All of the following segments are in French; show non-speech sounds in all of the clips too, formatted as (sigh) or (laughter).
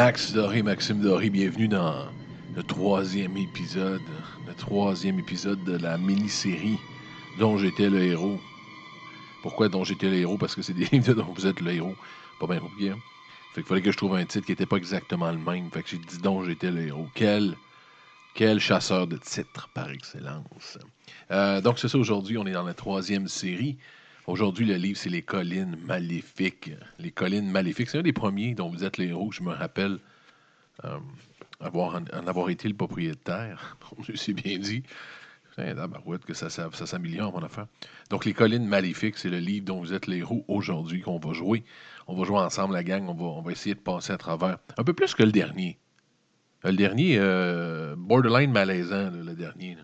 Max Doré, Maxime Doré, bienvenue dans le troisième épisode, le troisième épisode de la mini-série dont j'étais le héros. Pourquoi dont j'étais le héros? Parce que c'est des livres dont vous êtes le héros. Pas bien compliqué, hein? Fait fallait que je trouve un titre qui n'était pas exactement le même. Fait que j'ai dit dont j'étais le héros. Quel, quel chasseur de titres par excellence. Euh, donc c'est ça, aujourd'hui, on est dans la troisième série. Aujourd'hui, le livre, c'est Les collines maléfiques. Les collines maléfiques, c'est un des premiers dont vous êtes les héros. Je me rappelle euh, avoir, en, avoir été le propriétaire. (laughs) C'est bien dit. Un que ça, ça, ça s'améliore, mon affaire. Donc, Les collines maléfiques, c'est le livre dont vous êtes les héros aujourd'hui qu'on va jouer. On va jouer ensemble, la gang. On va, on va essayer de passer à travers. Un peu plus que le dernier. Le dernier, euh, borderline malaisant, le dernier.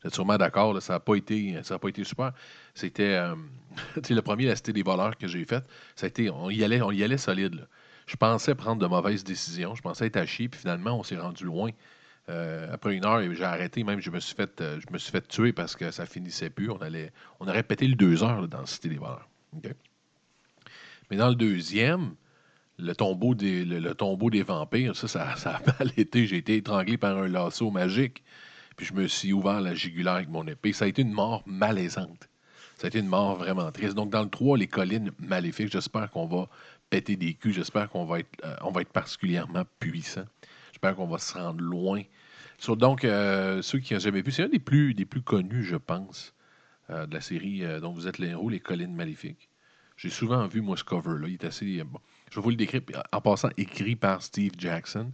Vous êtes sûrement d'accord, ça n'a pas, été, pas été super. C'était euh, (laughs) le premier, la Cité des voleurs que j'ai fait. Ça a été, on y allait, on y allait solide. Je pensais prendre de mauvaises décisions. Je pensais être à chier, puis finalement, on s'est rendu loin. Euh, après une heure, j'ai arrêté, même je me suis fait, euh, je me suis fait tuer parce que ça finissait plus. On allait, on aurait pété le deux heures dans la Cité des voleurs. Mais dans le deuxième, le tombeau des, le, tombeau des vampires, ça, ça, ça a (laughs) mal été. J'ai été étranglé par un lasso magique. Puis je me suis ouvert la jugulaire avec mon épée. Ça a été une mort malaisante. Ça a été une mort vraiment triste. Donc, dans le 3, les collines maléfiques, j'espère qu'on va péter des culs. J'espère qu'on va, être, euh, particulièrement puissant. J'espère qu'on va se rendre loin. donc, euh, ceux qui n'ont jamais vu, c'est un des plus, des plus connus, je pense, euh, de la série dont vous êtes les héros, Les collines maléfiques. J'ai souvent vu, moi, ce cover-là. Il est assez. Je vais vous le décrire. En passant, écrit par Steve Jackson.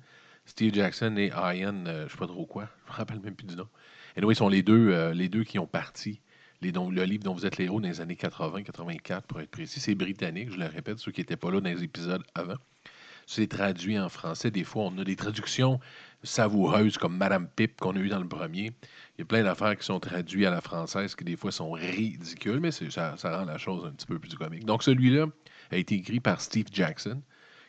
Steve Jackson et Ian, euh, je ne sais pas trop quoi, je me rappelle même plus du nom. Et anyway, ils sont les deux, euh, les qui ont parti les, le livre dont vous êtes l'héros dans les années 80-84, pour être précis. C'est britannique, je le répète, ceux qui n'étaient pas là dans les épisodes avant. C'est traduit en français. Des fois, on a des traductions savoureuses comme Madame Pip qu'on a eu dans le premier. Il y a plein d'affaires qui sont traduites à la française qui, des fois, sont ridicules, mais ça rend la chose un petit peu plus comique. Donc, celui-là a été écrit par Steve Jackson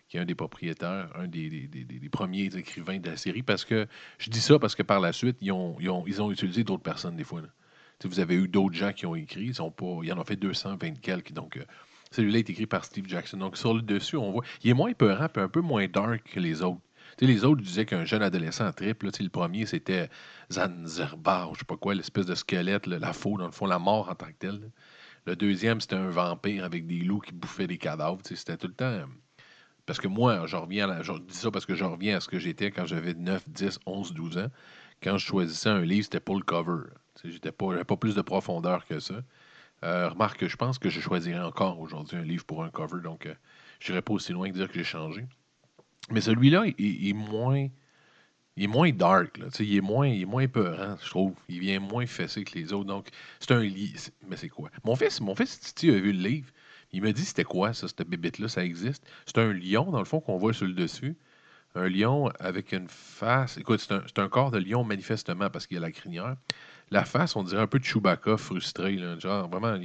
qui est un des propriétaires, un des, premiers écrivains de la série, parce que je dis ça parce que par la suite, ils ont, utilisé d'autres personnes des fois. Vous avez eu d'autres gens qui ont écrit, ils, ont pas, ils en ont fait 220 quelques, donc euh, celui-là est écrit par Steve Jackson. Donc sur le dessus, on voit, il est moins peurant, puis un peu moins dark que les autres. les autres disaient qu'un jeune adolescent triple. le premier, c'était Zanzibar, je sais pas quoi, l'espèce de squelette, la faux, dans le fond, la mort en tant que telle. Le deuxième, c'était un vampire avec des loups qui bouffaient des cadavres. C'était tout le temps. Parce que moi, je reviens à je dis ça parce que je reviens à ce que j'étais quand j'avais 9, 10, 11, 12 ans. Quand je choisissais un livre, c'était pour le cover. J'étais pas, pas plus de profondeur que ça. Euh, remarque, je pense que je choisirais encore aujourd'hui un livre pour un cover, donc euh, je n'irai pas aussi loin que dire que j'ai changé. Mais celui-là, il, est moins. Il est moins dark, là, il, est moins, il est moins peurant, je trouve. Il vient moins fessé que les autres. Donc, c'est un livre. Mais c'est quoi? Mon fils, mon fils Titi a vu le livre. Il m'a dit c'était quoi ça, cette bébête-là, ça existe. C'est un lion, dans le fond, qu'on voit sur le dessus. Un lion avec une face. Écoute, c'est un, corps de lion, manifestement, parce qu'il a la crinière. La face, on dirait un peu de Chewbacca frustré. genre, vraiment,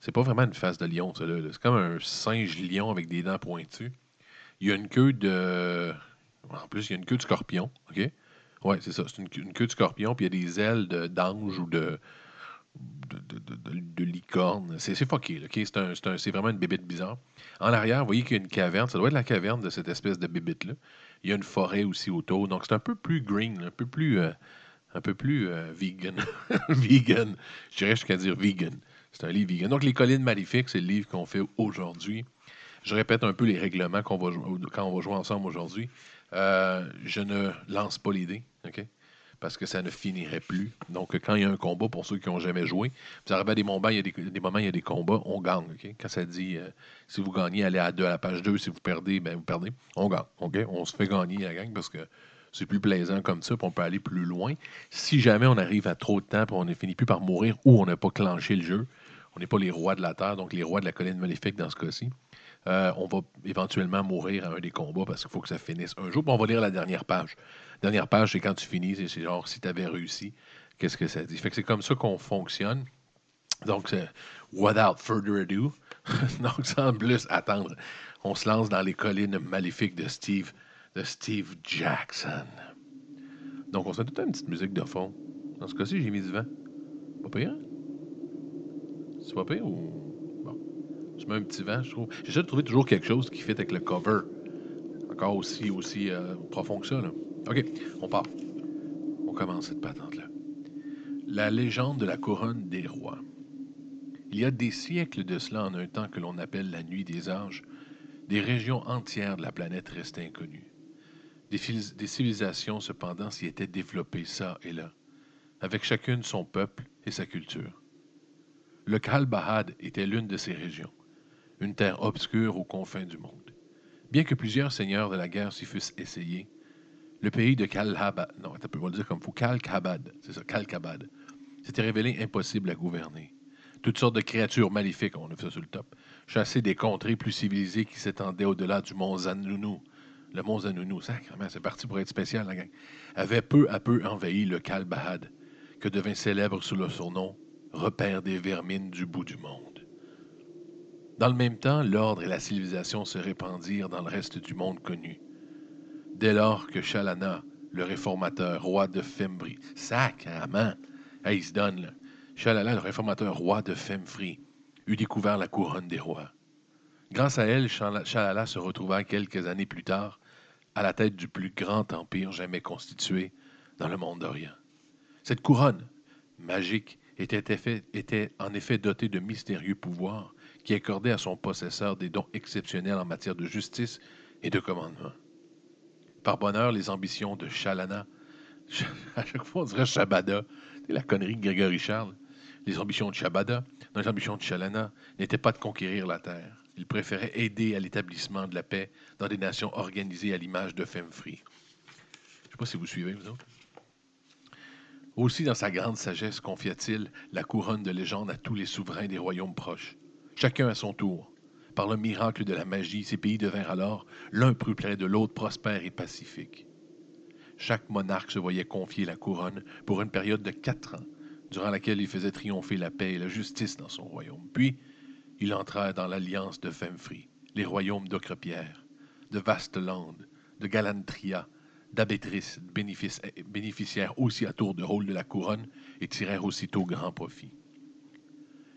c'est pas vraiment une face de lion, ça. C'est comme un singe lion avec des dents pointues. Il y a une queue de. En plus, il y a une queue de scorpion. OK? Ouais, c'est ça. C'est une, queue de scorpion, puis il y a des ailes d'ange ou de, de, licorne. C'est fucké. C'est vraiment une bébête bizarre. En arrière, vous voyez qu'il y a une caverne. Ça doit être la caverne de cette espèce de bébête-là. Il y a une forêt aussi autour. Donc, c'est un peu plus green, un peu plus, euh, un peu plus euh, vegan. (laughs) vegan. Je dirais jusqu'à dire vegan. C'est un livre vegan. Donc, Les collines maléfiques, c'est le livre qu'on fait aujourd'hui. Je répète un peu les règlements qu'on va quand on va jouer ensemble aujourd'hui. Euh, je ne lance pas l'idée. OK? Parce que ça ne finirait plus. Donc, quand il y a un combat, pour ceux qui n'ont jamais joué, vous arrivez à des moments, il y a des, moments, il y a des combats, on gagne. Quand ça dit, euh, si vous gagnez, allez à, deux, à la page 2, si vous perdez, ben, vous perdez, on gagne. On se fait gagner la gang parce que c'est plus plaisant comme ça, puis on peut aller plus loin. Si jamais on arrive à trop de temps, puis on ne finit plus par mourir ou on n'a pas clenché le jeu, on n'est pas les rois de la Terre, donc les rois de la colline maléfique dans ce cas-ci. Euh, on va éventuellement mourir à un des combats parce qu'il faut que ça finisse un jour. On va lire la dernière page. Dernière page, c'est quand tu finis, c'est genre si tu avais réussi, qu'est-ce que ça dit? Fait c'est comme ça qu'on fonctionne. Donc, without further ado, (laughs) donc sans plus attendre, on se lance dans les collines maléfiques de Steve, de Steve Jackson. Donc, on se fait toute une petite musique de fond. Dans ce cas-ci, j'ai mis du vent. Pas pire? C'est pas pire ou. Un petit je trouve. J'essaie de trouver toujours quelque chose qui fait avec le cover. encore aussi, aussi euh, profond que ça. OK, on part. On commence cette patente-là. La légende de la couronne des rois. Il y a des siècles de cela, en un temps que l'on appelle la nuit des âges, des régions entières de la planète restaient inconnues. Des, des civilisations, cependant, s'y étaient développées ça et là, avec chacune son peuple et sa culture. Le Kalbahad était l'une de ces régions, une terre obscure aux confins du monde. Bien que plusieurs seigneurs de la guerre s'y fussent essayés, le pays de Kalhabad, non, on va le dire comme faut, Kalkabad, c'est ça, Kalkabad, s'était révélé impossible à gouverner. Toutes sortes de créatures maléfiques, on a fait ça sur le top, chassaient des contrées plus civilisées qui s'étendaient au-delà du mont Zanounou. Le mont Zanounou, sacrément, c'est parti pour être spécial, la gang, avait peu à peu envahi le Kalbahad, que devint célèbre sous le surnom repère des vermines du bout du monde. Dans le même temps, l'ordre et la civilisation se répandirent dans le reste du monde connu. Dès lors que Chalana, le réformateur, roi de Fembri, sacrament, hey, il se donne, là. Chalana, le réformateur, roi de Femfri, eut découvert la couronne des rois. Grâce à elle, Chalala se retrouva quelques années plus tard à la tête du plus grand empire jamais constitué dans le monde d'Orient. Cette couronne, magique, était, en effet doté de mystérieux pouvoirs qui accordaient à son possesseur des dons exceptionnels en matière de justice et de commandement. Par bonheur, les ambitions de Chalana, (laughs) à chaque fois on dirait Shabada, c'est la connerie de Grégory Charles, les ambitions de Shabada, les ambitions de Chalana, n'étaient pas de conquérir la terre. Il préférait aider à l'établissement de la paix dans des nations organisées à l'image de Femfree. Je ne sais pas si vous suivez, vous autres. Aussi, dans sa grande sagesse, confia-t-il la couronne de légende à tous les souverains des royaumes proches, chacun à son tour. Par le miracle de la magie, ces pays devinrent alors l'un plus près de l'autre prospères et pacifiques. Chaque monarque se voyait confier la couronne pour une période de quatre ans, durant laquelle il faisait triompher la paix et la justice dans son royaume. Puis, il entra dans l'alliance de Femfri, les royaumes d'Ocrepierre, de Vasteland, de Galantria, d'Abétrice, bénéficièrent aussi à tour de rôle de la couronne et tirèrent aussitôt grand profit.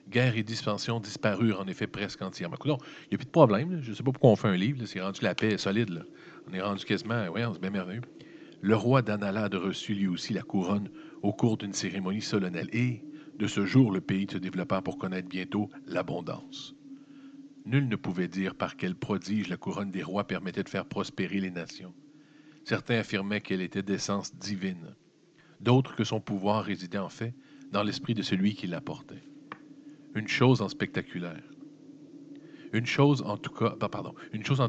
Guerre et dispension disparurent en effet presque entièrement. il n'y a plus de problème. Je ne sais pas pourquoi on fait un livre. C'est rendu la paix solide. On est rendu quasiment. Oui, c'est bien merveilleux. Le roi d'Analade reçut lui aussi la couronne au cours d'une cérémonie solennelle. Et, de ce jour, le pays se développa pour connaître bientôt l'abondance. Nul ne pouvait dire par quel prodige la couronne des rois permettait de faire prospérer les nations. Certains affirmaient qu'elle était d'essence divine, d'autres que son pouvoir résidait en fait dans l'esprit de celui qui l'apportait. Une chose en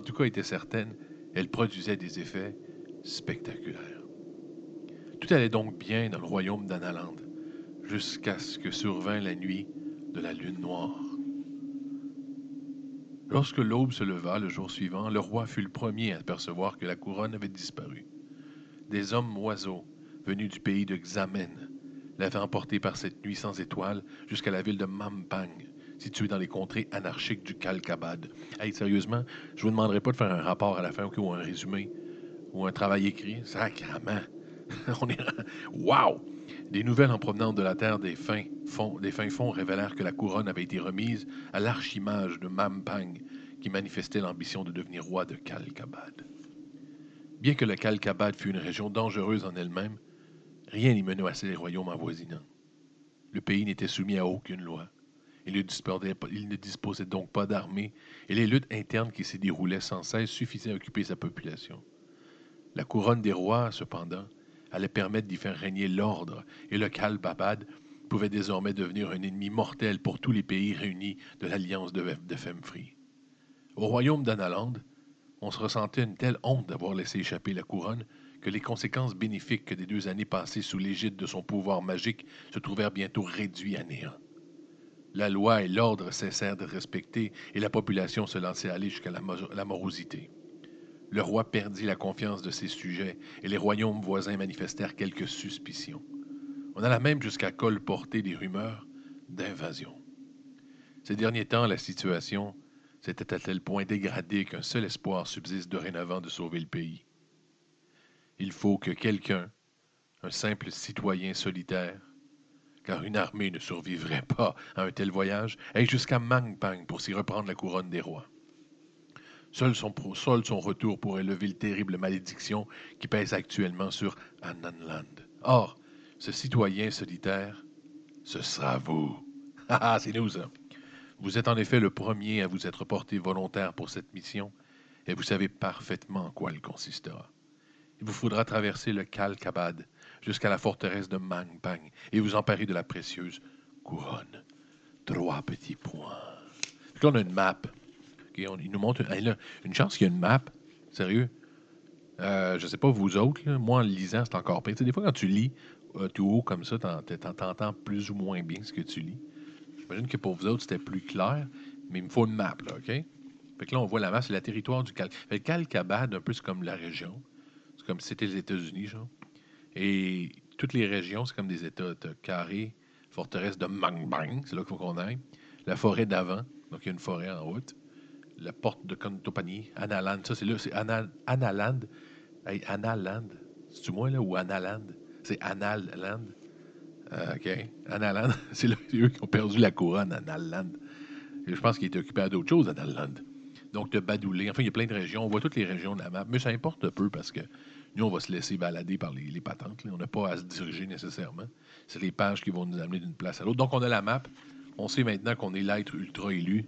tout cas était certaine, elle produisait des effets spectaculaires. Tout allait donc bien dans le royaume d'Analand, jusqu'à ce que survint la nuit de la lune noire. Lorsque l'aube se leva le jour suivant, le roi fut le premier à apercevoir que la couronne avait disparu. Des hommes oiseaux, venus du pays de Xamen, l'avaient emporté par cette nuit sans étoiles jusqu'à la ville de Mampang, située dans les contrées anarchiques du Kalkabad. Hey, sérieusement, je vous demanderai pas de faire un rapport à la fin ou un résumé ou un travail écrit. Sacrement! (laughs) On est... Wow! Des nouvelles en provenance de la terre des fins, fonds, des fins fonds révélèrent que la couronne avait été remise à l'archimage de Mampang, qui manifestait l'ambition de devenir roi de Kalkabad. Bien que le Kalkabad fût une région dangereuse en elle-même, rien n'y menaçait les royaumes avoisinants. Le pays n'était soumis à aucune loi. Il ne, disposait, donc pas d'armée, et les luttes internes qui s'y déroulaient sans cesse suffisaient à occuper sa population. La couronne des rois, cependant, allait permettre d'y faire régner l'ordre, et le Kalbabad pouvait désormais devenir un ennemi mortel pour tous les pays réunis de l'alliance de, de Femfree. Au royaume d'Analand, on se ressentait une telle honte d'avoir laissé échapper la couronne que les conséquences bénéfiques des deux années passées sous l'égide de son pouvoir magique se trouvèrent bientôt réduits à néant. La loi et l'ordre cessèrent d'être respectés et la population se lançait à aller jusqu'à la morosité. Le roi perdit la confiance de ses sujets et les royaumes voisins manifestèrent quelques suspicions. On alla même jusqu'à colporter des rumeurs d'invasion. Ces derniers temps, la situation s'était à tel point dégradée qu'un seul espoir subsiste dorénavant de sauver le pays. Il faut que quelqu'un, un simple citoyen solitaire, car une armée ne survivrait pas à un tel voyage, aille jusqu'à Mangpang pour s'y reprendre la couronne des rois. Seul son, seul son retour pourrait lever le terrible malédiction qui pèse actuellement sur Ananland. Or, ce citoyen solitaire, ce sera vous. (laughs) Ah, c'est nous, ça. Vous êtes en effet le premier à vous être porté volontaire pour cette mission, et vous savez parfaitement en quoi elle consistera. Il vous faudra traverser le Kalkabad jusqu'à la forteresse de Mangbang et vous emparer de la précieuse couronne. Trois petits points. là, on a une map. il nous montre une chance qu'il y a une map. Sérieux? Euh, je sais pas vous autres, moi en lisant, c'est encore pire. des fois, quand tu lis euh, tout haut comme ça, tu entends plus ou moins bien ce que tu lis. J'imagine que pour vous autres, c'était plus clair, mais il me faut une map, là, OK? Fait que là, on voit la map, c'est le territoire du Cal. Le Calcabad, un peu, c'est comme la région. Comme si c'était les États-Unis, genre. Et toutes les régions, c'est comme des États. T'as Carré, forteresse de Mangbang, c'est là qu'il faut qu'on aille. La forêt d'avant, donc il y a une forêt en route. La porte de Contopani, Analand, ça c'est là, c'est Analand. Hey, Analand, c'est-tu moi là, ou Analand? C'est Analand. Euh, OK. Analand, (laughs) c'est eux qui ont perdu la couronne, Analand. je pense qu'il était occupé à d'autres choses, Analand. Donc, de Badoulé. Enfin, il y a plein de régions. On voit toutes les régions de la map. Mais ça importe peu parce que nous, on va se laisser balader par les, patentes. On n'a pas à se diriger nécessairement. C'est les pages qui vont nous amener d'une place à l'autre. Donc, on a la map. On sait maintenant qu'on est l'être ultra élu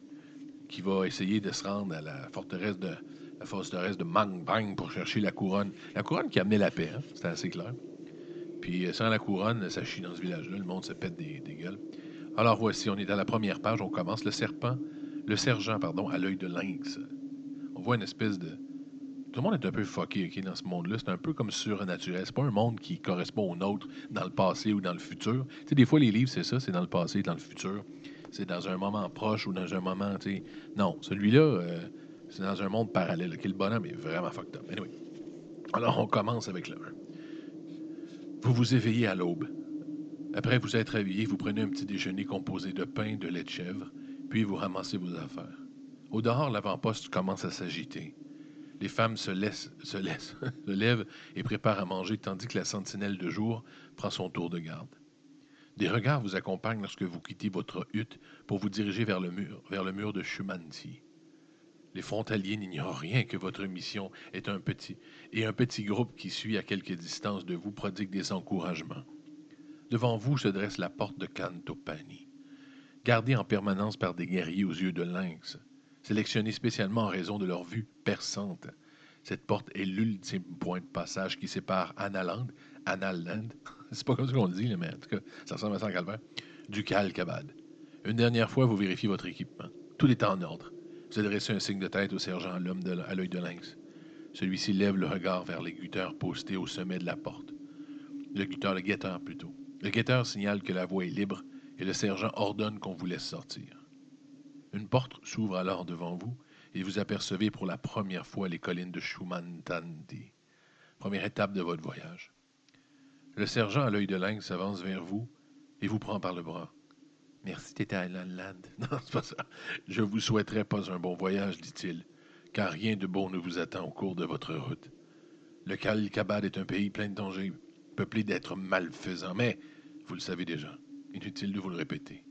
qui va essayer de se rendre à la forteresse de la forteresse de Mang Bang pour chercher la couronne. La couronne qui amenait la paix, hein? c'était assez clair. Puis euh, sans la couronne, ça chie dans ce village-là, le monde se pète des, gueules. Alors voici, on est à la première page, on commence. Le serpent, le sergent, pardon, à l'œil de lynx. On voit une espèce de. Le monde est un peu fucké dans ce monde-là. C'est un peu comme surnaturel. C'est pas un monde qui correspond au nôtre dans le passé ou dans le futur. Tu sais, des fois, les livres, c'est ça, c'est dans le passé, dans le futur. C'est dans un moment proche ou dans un moment, tu sais. Non, celui-là, euh, c'est dans un monde parallèle. Le bonhomme est vraiment fucked up. Anyway. Alors, on commence avec le 1. Vous vous éveillez à l'aube. Après vous être réveillé, vous prenez un petit déjeuner composé de pain, de lait de chèvre, puis vous ramassez vos affaires. Au dehors, l'avant-poste commence à s'agiter. Les femmes se, laissent, se, laissent, (laughs) se lèvent et préparent à manger, tandis que la sentinelle de jour prend son tour de garde. Des regards vous accompagnent lorsque vous quittez votre hutte pour vous diriger vers le mur, de Shumanti. Les frontaliers n'ignorent rien que votre mission est un petit, et un petit groupe qui suit à quelque distance de vous prodigue des encouragements. Devant vous se dresse la porte de Cantopani, gardée en permanence par des guerriers aux yeux de lynx, sélectionnés spécialement en raison de leur vue perçante. Cette porte est l'ultime point de passage qui sépare Analand, Analand, (laughs) c'est pas comme ça qu'on le dit, mais en tout cas, ça ressemble à ça calvaire, du Calcabad. Une dernière fois, vous vérifiez votre équipement. Tout est en ordre. Vous adressez un signe de tête au sergent l'homme à l'œil de lynx. Celui-ci lève le regard vers les guetteurs postés au sommet de la porte. Le guetteur, le guetteur plutôt. Le guetteur signale que la voie est libre et le sergent ordonne qu'on vous laisse sortir. Une porte s'ouvre alors devant vous et vous apercevez pour la première fois les collines de Shumantandi, première étape de votre voyage. Le sergent à l'œil de lynx s'avance vers vous et vous prend par le bras. Merci, t'étais à Land. (laughs) Non, c'est pas ça. Je vous souhaiterais pas un bon voyage, dit-il, car rien de bon ne vous attend au cours de votre route. Le Kalkabad est un pays plein de dangers, peuplé d'êtres malfaisants, mais vous le savez déjà. Inutile de vous le répéter.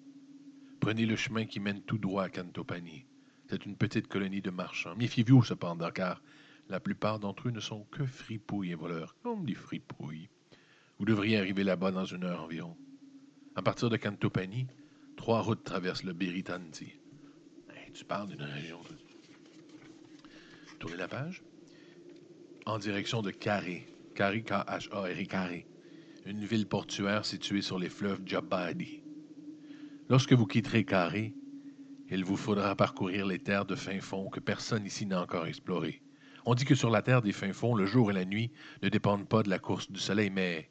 Prenez le chemin qui mène tout droit à Cantopani. C'est une petite colonie de marchands. Méfiez-vous cependant, car la plupart d'entre eux ne sont que fripouilles et voleurs, comme des fripouilles. Vous devriez arriver là-bas dans une heure environ. À partir de Cantopani, Trois routes traversent le Beritanti. tu parles d'une région. Tournez la page. En direction de Carré. Carré, K-H-A-R-E, Carré. Une ville portuaire située sur les fleuves Jabadi. Lorsque vous quitterez Carré, il vous faudra parcourir les terres de fin fond que personne ici n'a encore explorées. On dit que sur la terre des fins fonds, le jour et la nuit ne dépendent pas de la course du soleil, mais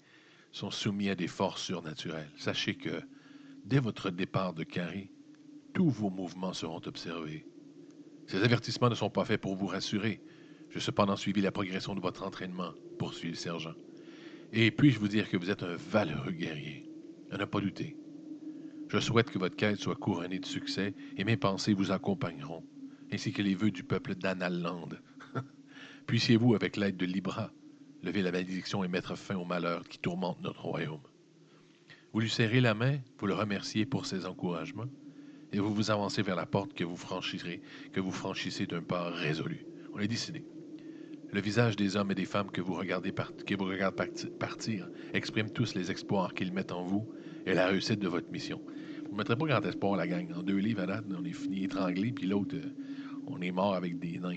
sont soumis à des forces surnaturelles. Sachez que Dès votre départ de Carré, tous vos mouvements seront observés. Ces avertissements ne sont pas faits pour vous rassurer. J'ai cependant suivi la progression de votre entraînement, poursuit le sergent. Et puis-je vous dire que vous êtes un valeureux guerrier, à ne pas douter. Je souhaite que votre quête soit couronnée de succès et mes pensées vous accompagneront, ainsi que les vœux du peuple d'Analland. (laughs) Puissiez-vous, avec l'aide de Libra, lever la malédiction et mettre fin au malheur qui tourmente notre royaume. Vous lui serrez la main, vous le remerciez pour ses encouragements, et vous vous avancez vers la porte que vous franchirez, que vous franchissez d'un pas résolu. On est décidé. Le visage des hommes et des femmes que vous regardez, que vous partir exprime tous les espoirs qu'ils mettent en vous et la réussite de votre mission. Vous ne mettrez pas grand espoir, la gang. En deux livres à on est fini étranglé, puis l'autre, euh, on est mort avec des nains.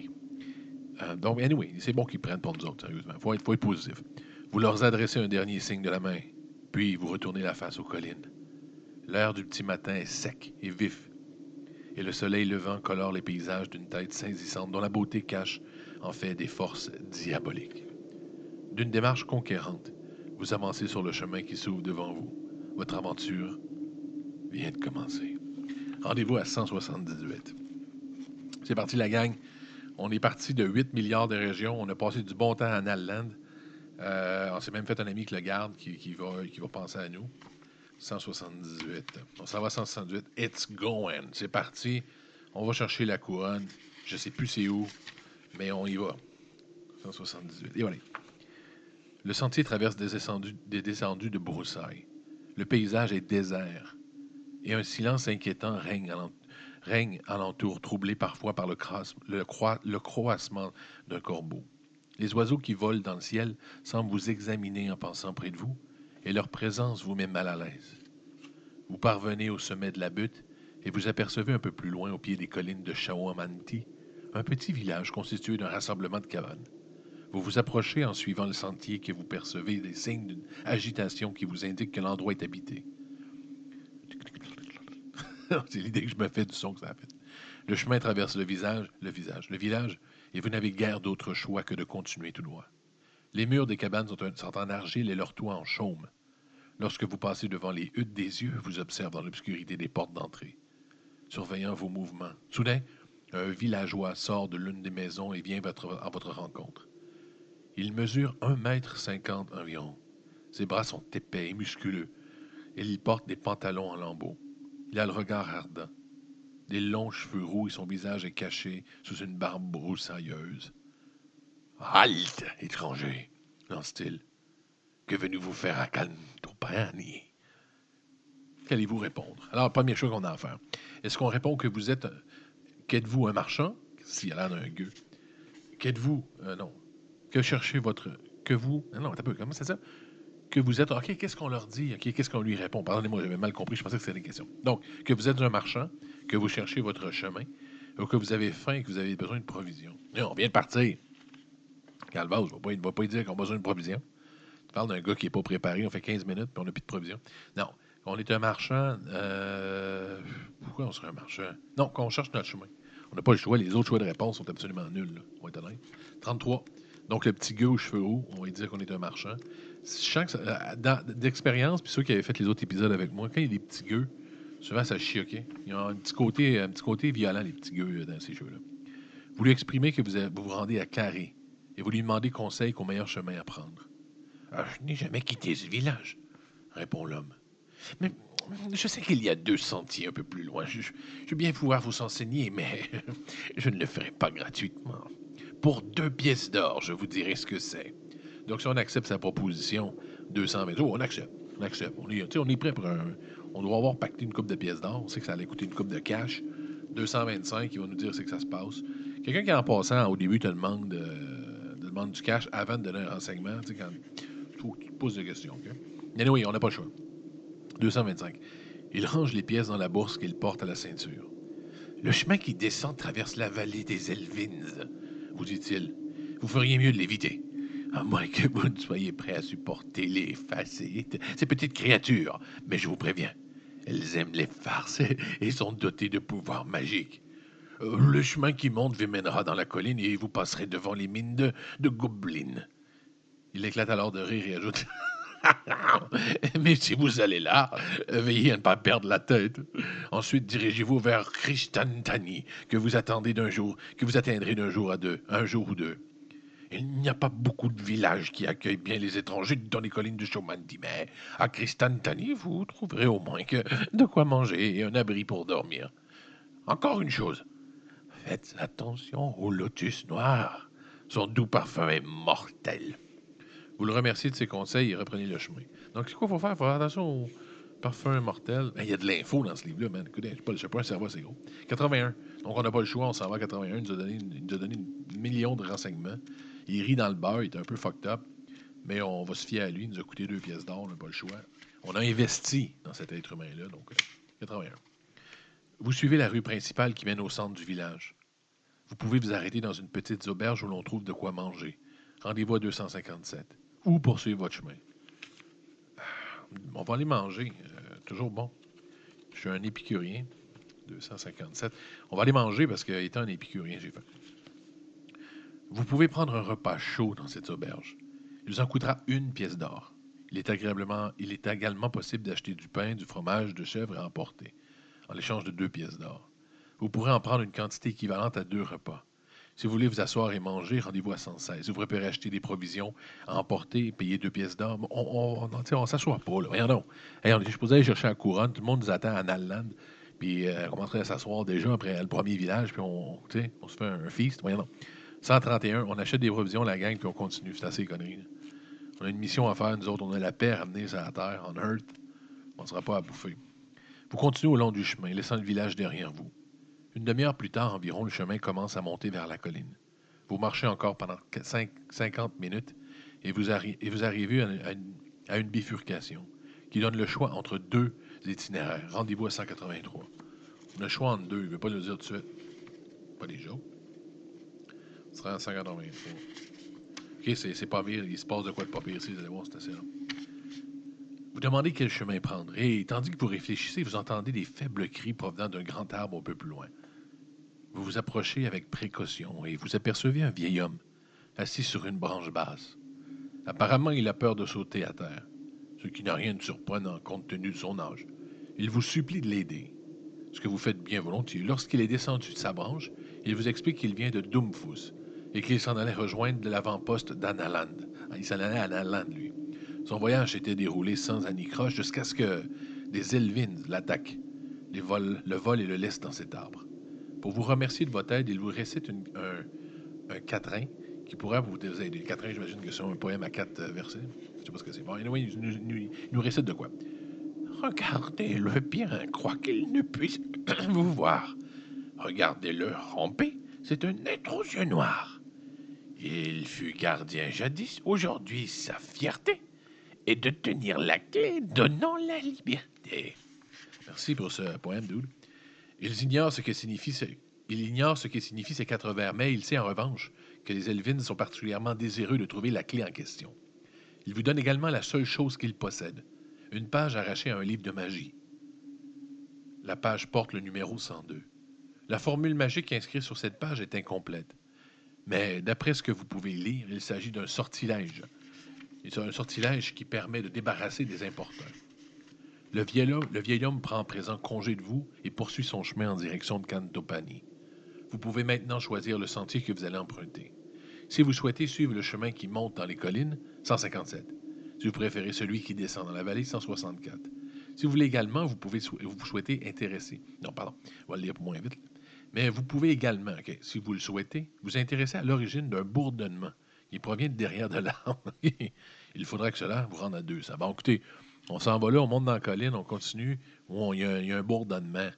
Euh, donc, anyway, c'est bon qu'ils prennent pour nous autres, sérieusement. Il faut être, faut être positif. Vous leur adressez un dernier signe de la main, puis vous retournez la face aux collines. L'air du petit matin est sec et vif, et le soleil levant colore les paysages d'une tête saisissante dont la beauté cache en fait des forces diaboliques. D'une démarche conquérante, vous avancez sur le chemin qui s'ouvre devant vous. Votre aventure vient de commencer. Rendez-vous à 178. C'est parti la gang. On est parti de 8 milliards de régions. On a passé du bon temps à Nalland. Euh, on s'est même fait un ami avec le garde qui, va, qui penser à nous. 178. On s'en va à 178. It's going. C'est parti. On va chercher la couronne. Je sais plus c'est où, mais on y va. 178. Et voilà. Le sentier traverse des descendus de broussailles. Le paysage est désert et un silence inquiétant règne, règne alentour, troublé parfois par le, croassement d'un corbeau. Les oiseaux qui volent dans le ciel semblent vous examiner en passant près de vous, et leur présence vous met mal à l'aise. Vous parvenez au sommet de la butte et vous apercevez un peu plus loin, au pied des collines de Shawamanti, un petit village constitué d'un rassemblement de cabanes. Vous vous approchez en suivant le sentier que vous percevez des signes d'une agitation qui vous indique que l'endroit est habité. (laughs) C'est l'idée que je me fais du son que ça a fait. Le chemin traverse le visage, le visage, le village, et vous n'avez guère d'autre choix que de continuer tout droit. Les murs des cabanes sont, en argile et leurs toits en chaume. Lorsque vous passez devant les huttes des yeux, vous observez dans l'obscurité des portes d'entrée, surveillant vos mouvements. Soudain, un villageois sort de l'une des maisons et vient à votre rencontre. Il mesure un mètre cinquante environ. Ses bras sont épais et musculeux, et il porte des pantalons en lambeaux. Il a le regard ardent, des longs cheveux roux et son visage est caché sous une barbe broussailleuse. Halte, étranger, lance-t-il. Que venez-vous faire à Calntopani? Qu'allez-vous répondre? Alors, première chose qu'on a à faire. Est-ce qu'on répond que vous êtes. Qu'êtes-vous un marchand? S'il a l'air d'un gueux. Qu'êtes-vous. Euh, non. Que cherchez votre. Que vous. Non, non, un peu. Comment c'est ça? Que vous êtes. OK, qu'est-ce qu'on leur dit? OK, qu'est-ce qu'on lui répond? Pardonnez-moi, j'avais mal compris. Je pensais que c'était des questions. Donc, que vous êtes un marchand, que vous cherchez votre chemin, ou que vous avez faim et que vous avez besoin de provisions. on vient de partir. Calvas, il ne va pas dire qu'on a besoin de provisions. Tu parles d'un gars qui n'est pas préparé, on fait 15 minutes, puis on n'a plus de provisions. Non. On est un marchand. Euh, pourquoi on serait un marchand? Non, qu'on cherche notre chemin. On n'a pas le choix. Les autres choix de réponse sont absolument nuls. On va être honnête. 33. Donc, le petit gars aux cheveux hauts, on va dire qu'on est un marchand. Je euh, d'expérience, puis ceux qui avaient fait les autres épisodes avec moi, quand il y a des petits gueux, souvent ça chie, OK? Il y a un petit côté, un petit côté violent, les petits gueux, dans ces jeux-là. Vous lui exprimez que vous vous, rendez à Carré et vous lui demandez conseil qu'au meilleur chemin à prendre. Ah, je n'ai jamais quitté ce village, répond l'homme. Mais je sais qu'il y a deux sentiers un peu plus loin. Je, je, veux bien pouvoir vous enseigner, mais (laughs) je ne le ferai pas gratuitement. Pour deux pièces d'or, je vous dirai ce que c'est. Donc, si on accepte sa proposition, 220 euros, on accepte. On accepte. On est, on est prêt pour un. On doit avoir pacté une coupe de pièces d'or. On sait que ça allait coûter une coupe de cash. 225, il va nous dire c'est que ça se passe. Quelqu'un qui, en passant, au début, te demande de demande du cash avant de donner un renseignement, tu sais, quand tu te poses des questions. Mais oui, on n'a pas le choix. 225. Il range les pièces dans la bourse qu'il porte à la ceinture. Le chemin qui descend traverse la vallée des Elvins, vous feriez mieux de l'éviter. À moins que vous ne soyez prêt à supporter les facettes, ces petites créatures. Mais je vous préviens, elles aiment les farces (laughs) et sont dotées de pouvoirs magiques. Euh, le chemin qui monte vous mènera dans la colline et vous passerez devant les mines de gobelins. Il éclate alors de rire et ajoute (laughs) Mais si vous allez là, veillez à ne pas perdre la tête. Ensuite, dirigez-vous vers Christantani, que vous attendez d'un jour, que vous atteindrez d'un jour à deux, un jour ou deux. Il n'y a pas beaucoup de villages qui accueillent bien les étrangers dans les collines de Chaumandi, mais à Christantani, vous trouverez au moins de quoi manger et un abri pour dormir. Encore une chose, Faites attention aux lotus noirs. Son doux parfum est mortel. Vous le remerciez de ses conseils et reprenez le chemin. Donc, c'est quoi qu'il faut faire? Il faut faire attention Parfum mortel. Il y a de l'info dans ce livre-là, man. Écoutez, je je sais pas un cerveau assez gros. 81. Donc, on n'a pas le choix, on s'en va à 81. Il nous a donné, nous a donné un million de renseignements. Il rit dans le bar, il est un peu fucked up. Mais on va se fier à lui. Il nous a coûté deux pièces d'or, on n'a pas le choix. On a investi dans cet être humain-là. Donc, euh, 81. Vous suivez la rue principale qui mène au centre du village. Vous pouvez vous arrêter dans une petite auberge où l'on trouve de quoi manger. Rendez-vous à 257. Ou poursuivre votre chemin? On va aller manger. euh, toujours bon. Je suis un épicurien. 257. On va aller manger parce que, étant un épicurien, j'ai faim. Vous pouvez prendre un repas chaud dans cette auberge. Il vous en coûtera une pièce d'or. Il est, agréablement, il est également possible d'acheter du pain, du fromage, de chèvre à emporter, en échange de deux pièces d'or. Vous pourrez en prendre une quantité équivalente à deux repas. Si vous voulez vous asseoir et manger, rendez-vous à 116. Si vous préférez acheter des provisions emporter payer deux pièces d'or, on on s'assoit pas. Là. Donc. Hey, on est supposé aller chercher la couronne. Tout le monde nous attend à Nalland. Puis euh, on commencerait à s'asseoir déjà après le premier village. Puis on, on se fait un, un feast. Voyons donc. 131, on achète des provisions, la gang, puis on continue. C'est assez conneries. là. On a une mission à faire, nous autres. On a la paix à ramener sur la terre, en Earth. On ne sera pas à bouffer. Vous continuez au long du chemin, laissant le village derrière vous. Une demi-heure plus tard environ, le chemin commence à monter vers la colline. Vous marchez encore pendant qu- cinq- 50 minutes et vous, arrivez à, une, bifurcation qui donne le choix entre deux itinéraires. Rendez-vous à 183. On a le choix entre deux. Il ne veut pas nous dire tout de suite. Pas déjà. On sera à 183. OK, c'est pas pire. Il se passe de quoi de pas ici. Vous allez voir, c'est assez long. Vous demandez quel chemin prendre. Et tandis que vous réfléchissez, vous entendez des faibles cris provenant d'un grand arbre un peu plus loin. Vous vous approchez avec précaution et vous apercevez un vieil homme assis sur une branche basse. Apparemment, il a peur de sauter à terre, ce qui n'a rien de surprenant compte tenu de son âge. Il vous supplie de l'aider, ce que vous faites bien volontiers. Lorsqu'il est descendu de sa branche, il vous explique qu'il vient de Doomfus et qu'il s'en allait rejoindre l'avant-poste d'Analand. Ah, Il s'en allait à Analand, lui. Son voyage s'était déroulé sans anicroche jusqu'à ce que des Elvins l'attaquent, les volent- le volent et le laissent dans cet arbre. Pour vous remercier de votre aide, il vous récite un, quatrain qui pourrait vous aider. Le quatrain, j'imagine que c'est un poème à quatre euh, versets. Je sais pas ce que c'est. Bon, il nous, récite de quoi? Regardez-le bien, crois qu'il ne puisse (clears throat) vous voir. Regardez-le ramper, c'est un être aux yeux noirs. Il fut gardien jadis, aujourd'hui sa fierté est de tenir la clé donnant la liberté. Merci pour ce poème, dude. Ils ignorent ce que signifie Il ignore ce que signifient ces quatre vers, mais il sait en revanche que les Elvins sont particulièrement désireux de trouver la clé en question. Il vous donne également la seule chose qu'il possède, une page arrachée à un livre de magie. La page porte le numéro 102. La formule magique inscrite sur cette page est incomplète. Mais d'après ce que vous pouvez lire, il s'agit d'un sortilège. C'est un sortilège qui permet de débarrasser des importuns. Le vieil, homme, le vieil prend présent congé de vous et poursuit son chemin en direction de Cantopani. Vous pouvez maintenant choisir le sentier que vous allez emprunter. Si vous souhaitez suivre le chemin qui monte dans les collines, 157. Si vous préférez celui qui descend dans la vallée, 164. Si vous voulez également, vous pouvez vous souhaitez intéresser. Non, pardon, on va le lire moins vite. Mais vous pouvez également, si vous le souhaitez, vous intéresser à l'origine d'un bourdonnement qui provient de derrière de l'arbre. (laughs) Il faudrait que cela vous rende à 200. Bon, écoutez, on s'en va là, on monte dans la colline, on continue. Il y, a un- bourdonnement.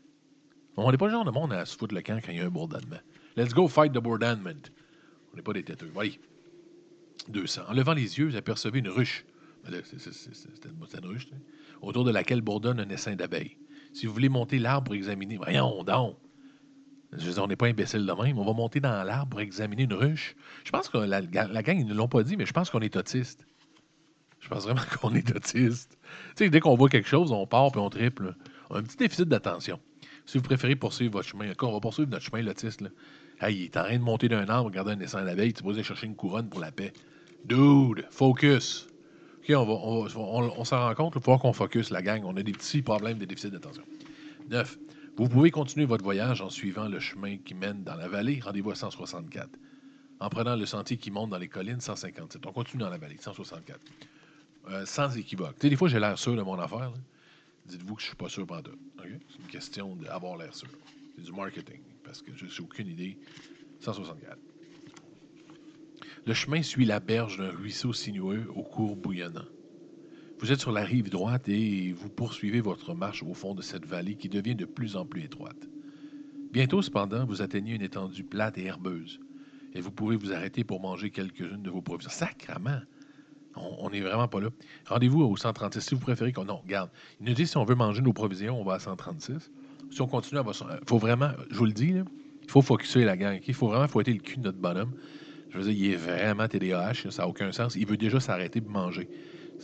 On n'est pas le genre de monde à se foutre le camp quand il y a un bourdonnement. Let's go fight the bourdonnement. On n'est pas des têteux. Voyez. 200. En levant les yeux, vous apercevez une ruche. C'était une, ruche, sais, autour de laquelle bourdonne un essaim d'abeilles. Si vous voulez monter l'arbre pour examiner, voyons donc. Je on n'est pas imbécile de même. On va monter dans l'arbre pour examiner une ruche. Je pense que la, la gang, ils ne l'ont pas dit, mais je pense qu'on est autiste. Je pense vraiment (laughs) qu'on est autiste. Tu sais, dès qu'on voit quelque chose, on part puis on triple. On a un petit déficit d'attention. Si vous préférez poursuivre votre chemin, on va poursuivre notre chemin, l'autiste. Hey, il est en train de monter d'un arbre, regarder un essaim d'abeille, tu vas chercher une couronne pour la paix. Dude, focus. OK, on, va, on, va- on- on s'en rend compte, il faut qu'on focus, la gang. On a des petits problèmes de déficit d'attention. 9. Vous pouvez continuer votre voyage en suivant le chemin qui mène dans la vallée. Rendez-vous à 164. En prenant le sentier qui monte dans les collines, 157. On continue dans la vallée, 164. Euh, sans équivoque. Tu sais, des fois, j'ai l'air sûr de mon affaire. Dites-vous que je suis pas sûr pendant tout. OK? C'est une question d'avoir l'air sûr. C'est du marketing, parce que je n'ai aucune idée. 164. Le chemin suit la berge d'un ruisseau sinueux au cours bouillonnant. Vous êtes sur la rive droite et vous poursuivez votre marche au fond de cette vallée qui devient de plus en plus étroite. Bientôt, cependant, vous atteignez une étendue plate et herbeuse et vous pouvez vous arrêter pour manger quelques-unes de vos provisions. Sacrement! On n'est vraiment pas là. Rendez-vous au 136 si vous préférez qu'on. Non, regarde. Il nous dit si on veut manger nos provisions, on va à 136. Si on continue, il faut vraiment, je vous le dis, il faut focuser la gang. Il faut vraiment fouetter le cul de notre bonhomme. Je veux dire, il est vraiment TDAH, ça n'a aucun sens. Il veut déjà s'arrêter pour manger.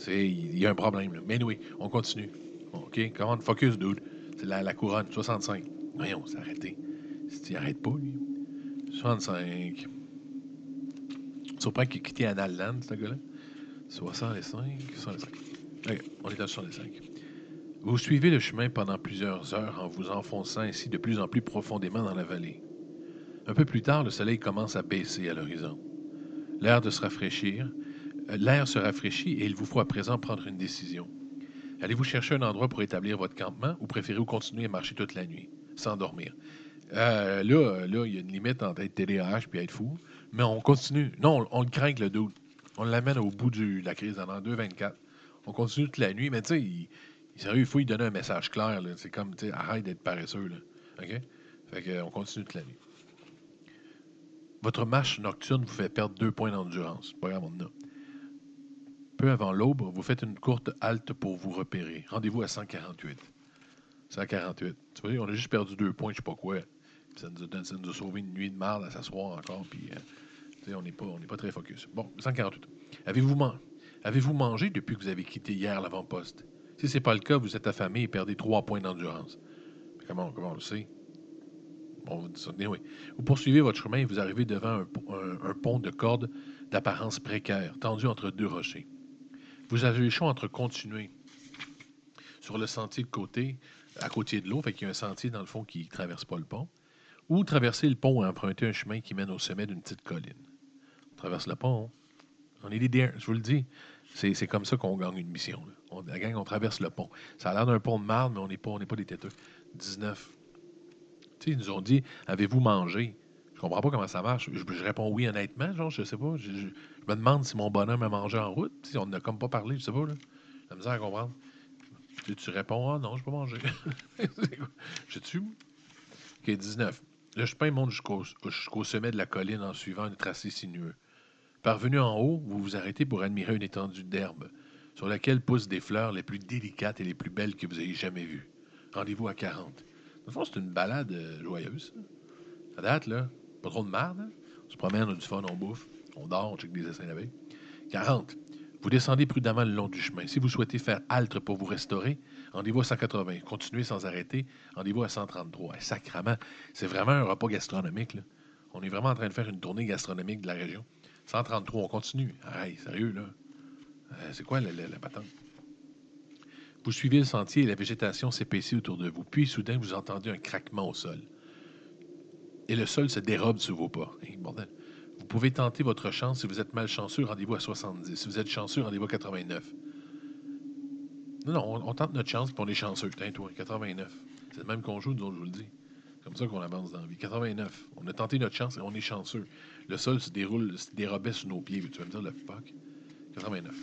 Il y a un problème. Mais oui, on continue. OK? Comment focus, dude. C'est la, couronne, 65. Voyons, c'est arrêté. Il n'arrête pas, lui? 65. Surprend qu'il quitté Analand, ce gars-là. 65, 65. OK, on est à 65. Vous suivez le chemin pendant plusieurs heures en vous enfonçant ainsi de plus en plus profondément dans la vallée. Un peu plus tard, le soleil commence à baisser à l'horizon. L'air de se rafraîchir, euh, l'air se rafraîchit et il vous faut à présent prendre une décision. Allez-vous chercher un endroit pour établir votre campement ou préférez-vous continuer à marcher toute la nuit, sans dormir? Euh, là, là, il y a une limite entre être TDAH et être fou, mais on continue. Non, on, craint le doute. On l'amène au bout de la crise en 2-24. On continue toute la nuit, mais tu sais, il, faut lui donner un message clair. C'est comme, tu sais, arrête d'être paresseux. OK? Fait qu'on on continue toute la nuit. Votre marche nocturne vous fait perdre deux points d'endurance. Pas grave, on a. Peu avant l'aube, vous faites une courte halte pour vous repérer. Rendez-vous à 148. 148. Tu vois, on a juste perdu deux points, je sais pas quoi. Ça nous, a, ça nous a sauvé une nuit de marde à s'asseoir encore, puis euh, on n'est pas, pas très focus. Bon, 148. Avez-vous avez mangé depuis que vous avez quitté hier l'avant-poste? Si ce n'est pas le cas, vous êtes affamé et perdez trois points d'endurance. Comment, comment on le sait? vous, poursuivez votre chemin et vous arrivez devant un, pont de cordes d'apparence précaire, tendu entre deux rochers. Vous avez le choix entre continuer sur le sentier de côté, à côté de l'eau, fait qu'il y a un sentier dans le fond qui ne traverse pas le pont, ou traverser le pont et emprunter un chemin qui mène au sommet d'une petite colline. Traverse le pont. On est des je vous le dis. C'est comme ça qu'on gagne une mission. On, la on traverse le pont. Ça a l'air d'un pont de marde, mais on n'est pas, pas des têteux. 19 ils nous ont dit Avez-vous mangé? Je comprends pas comment ça marche. Je, réponds oui honnêtement, genre, je sais pas. Je, me demande si mon bonhomme a mangé en route. on n'a comme pas parlé, je sais pas. Là. J'ai misère à comprendre. tu réponds Ah non, je peux pas manger. (laughs) je tue. OK, 19. Le chemin monte jusqu'au jusqu'au sommet de la colline en suivant un tracé sinueux. Parvenu en haut, vous vous arrêtez pour admirer une étendue d'herbe sur laquelle poussent des fleurs les plus délicates et les plus belles que vous ayez jamais vues. Rendez-vous à 40 fond, c'est une balade euh, joyeuse. Ça date, là. Pas trop de merde. Hein? On se promène, on a du fun, on bouffe, on dort, on check des essais la 40. Vous descendez prudemment le long du chemin. Si vous souhaitez faire halte pour vous restaurer, rendez-vous à 180. Continuez sans arrêter, rendez-vous à 133. Et sacrament, c'est vraiment un repas gastronomique. Là. On est vraiment en train de faire une tournée gastronomique de la région. 133, on continue. Hey, sérieux, là. Euh, c'est quoi la, la, patente? Vous suivez le sentier et la végétation s'épaissit autour de vous. Puis, soudain, vous entendez un craquement au sol. Et le sol se dérobe sous vos pas. Vous pouvez tenter votre chance. Si vous êtes malchanceux, rendez-vous à 70. Si vous êtes chanceux, rendez-vous à 89. Non, non, on, tente notre chance, puis on est chanceux. Tiens, toi, 89. C'est le même qu'on joue, nous je vous le dis. Comme ça qu'on avance dans la vie. 89. On a tenté notre chance et on est chanceux. Le sol se déroule, se dérobait sous nos pieds. Tu vas me dire le fuck? 89.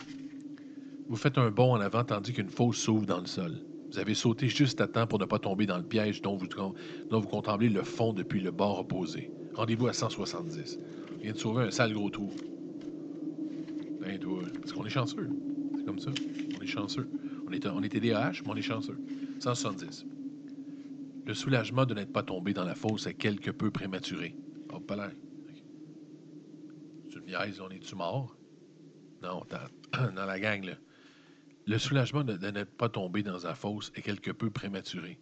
Vous faites un bond en avant tandis qu'une fosse s'ouvre dans le sol. Vous avez sauté juste à temps pour ne pas tomber dans le piège dont vous, contemplez le fond depuis le bord opposé. Rendez-vous à 170. Il vient de sauver un sale gros trou. Ben, toi, parce qu'on est chanceux. C'est comme ça. On est chanceux. On est, on est mais on est chanceux. 170. Le soulagement de n'être pas tombé dans la fosse est quelque peu prématuré. Oh, pas. Tu me on est-tu mort? Non, (clears throat) dans la gang, là. Le soulagement de, n'être pas tombé dans la fosse est quelque peu prématuré.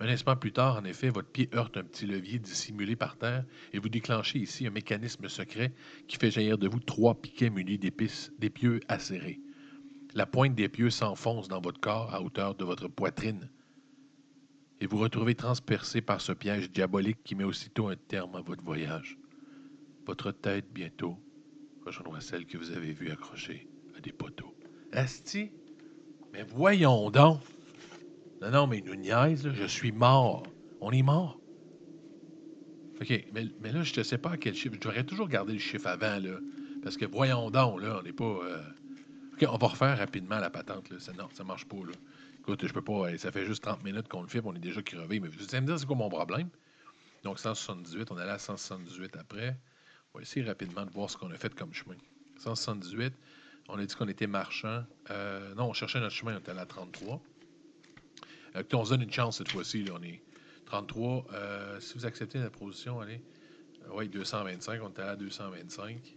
Un instant plus tard, en effet, votre pied heurte un petit levier dissimulé par terre et vous déclenchez ici un mécanisme secret qui fait jaillir de vous trois piquets munis d'épieux acérés. La pointe des pieux s'enfonce dans votre corps à hauteur de votre poitrine. Et vous retrouvez transpercé par ce piège diabolique qui met aussitôt un terme à votre voyage. Votre tête, bientôt, rejoindra celle que vous avez vue accrochée à des poteaux? Asti, mais voyons donc. Non, non, mais nous niaise, je suis mort. On est mort. OK, mais, là, je ne sais pas à quel chiffre. Je devrais toujours garder le chiffre avant, là. Parce que voyons donc, là, on n'est pas. Euh, OK, on va refaire rapidement la patente. Là. Ça, non, ça marche pas. Là. Écoute, je peux pas. Ça fait juste 30 minutes qu'on le fait, on est déjà crevé. Mais vous allez me dire, c'est quoi mon problème? Donc, 178, on est allé à 178 après. On va essayer rapidement de voir ce qu'on a fait comme chemin. 178, on a dit qu'on était marchand. Euh, non, on cherchait notre chemin, on était à 33. Euh, on se donne une chance cette fois-ci. On est 33. Euh, si vous acceptez la position, allez. oui, 225, on était à 225.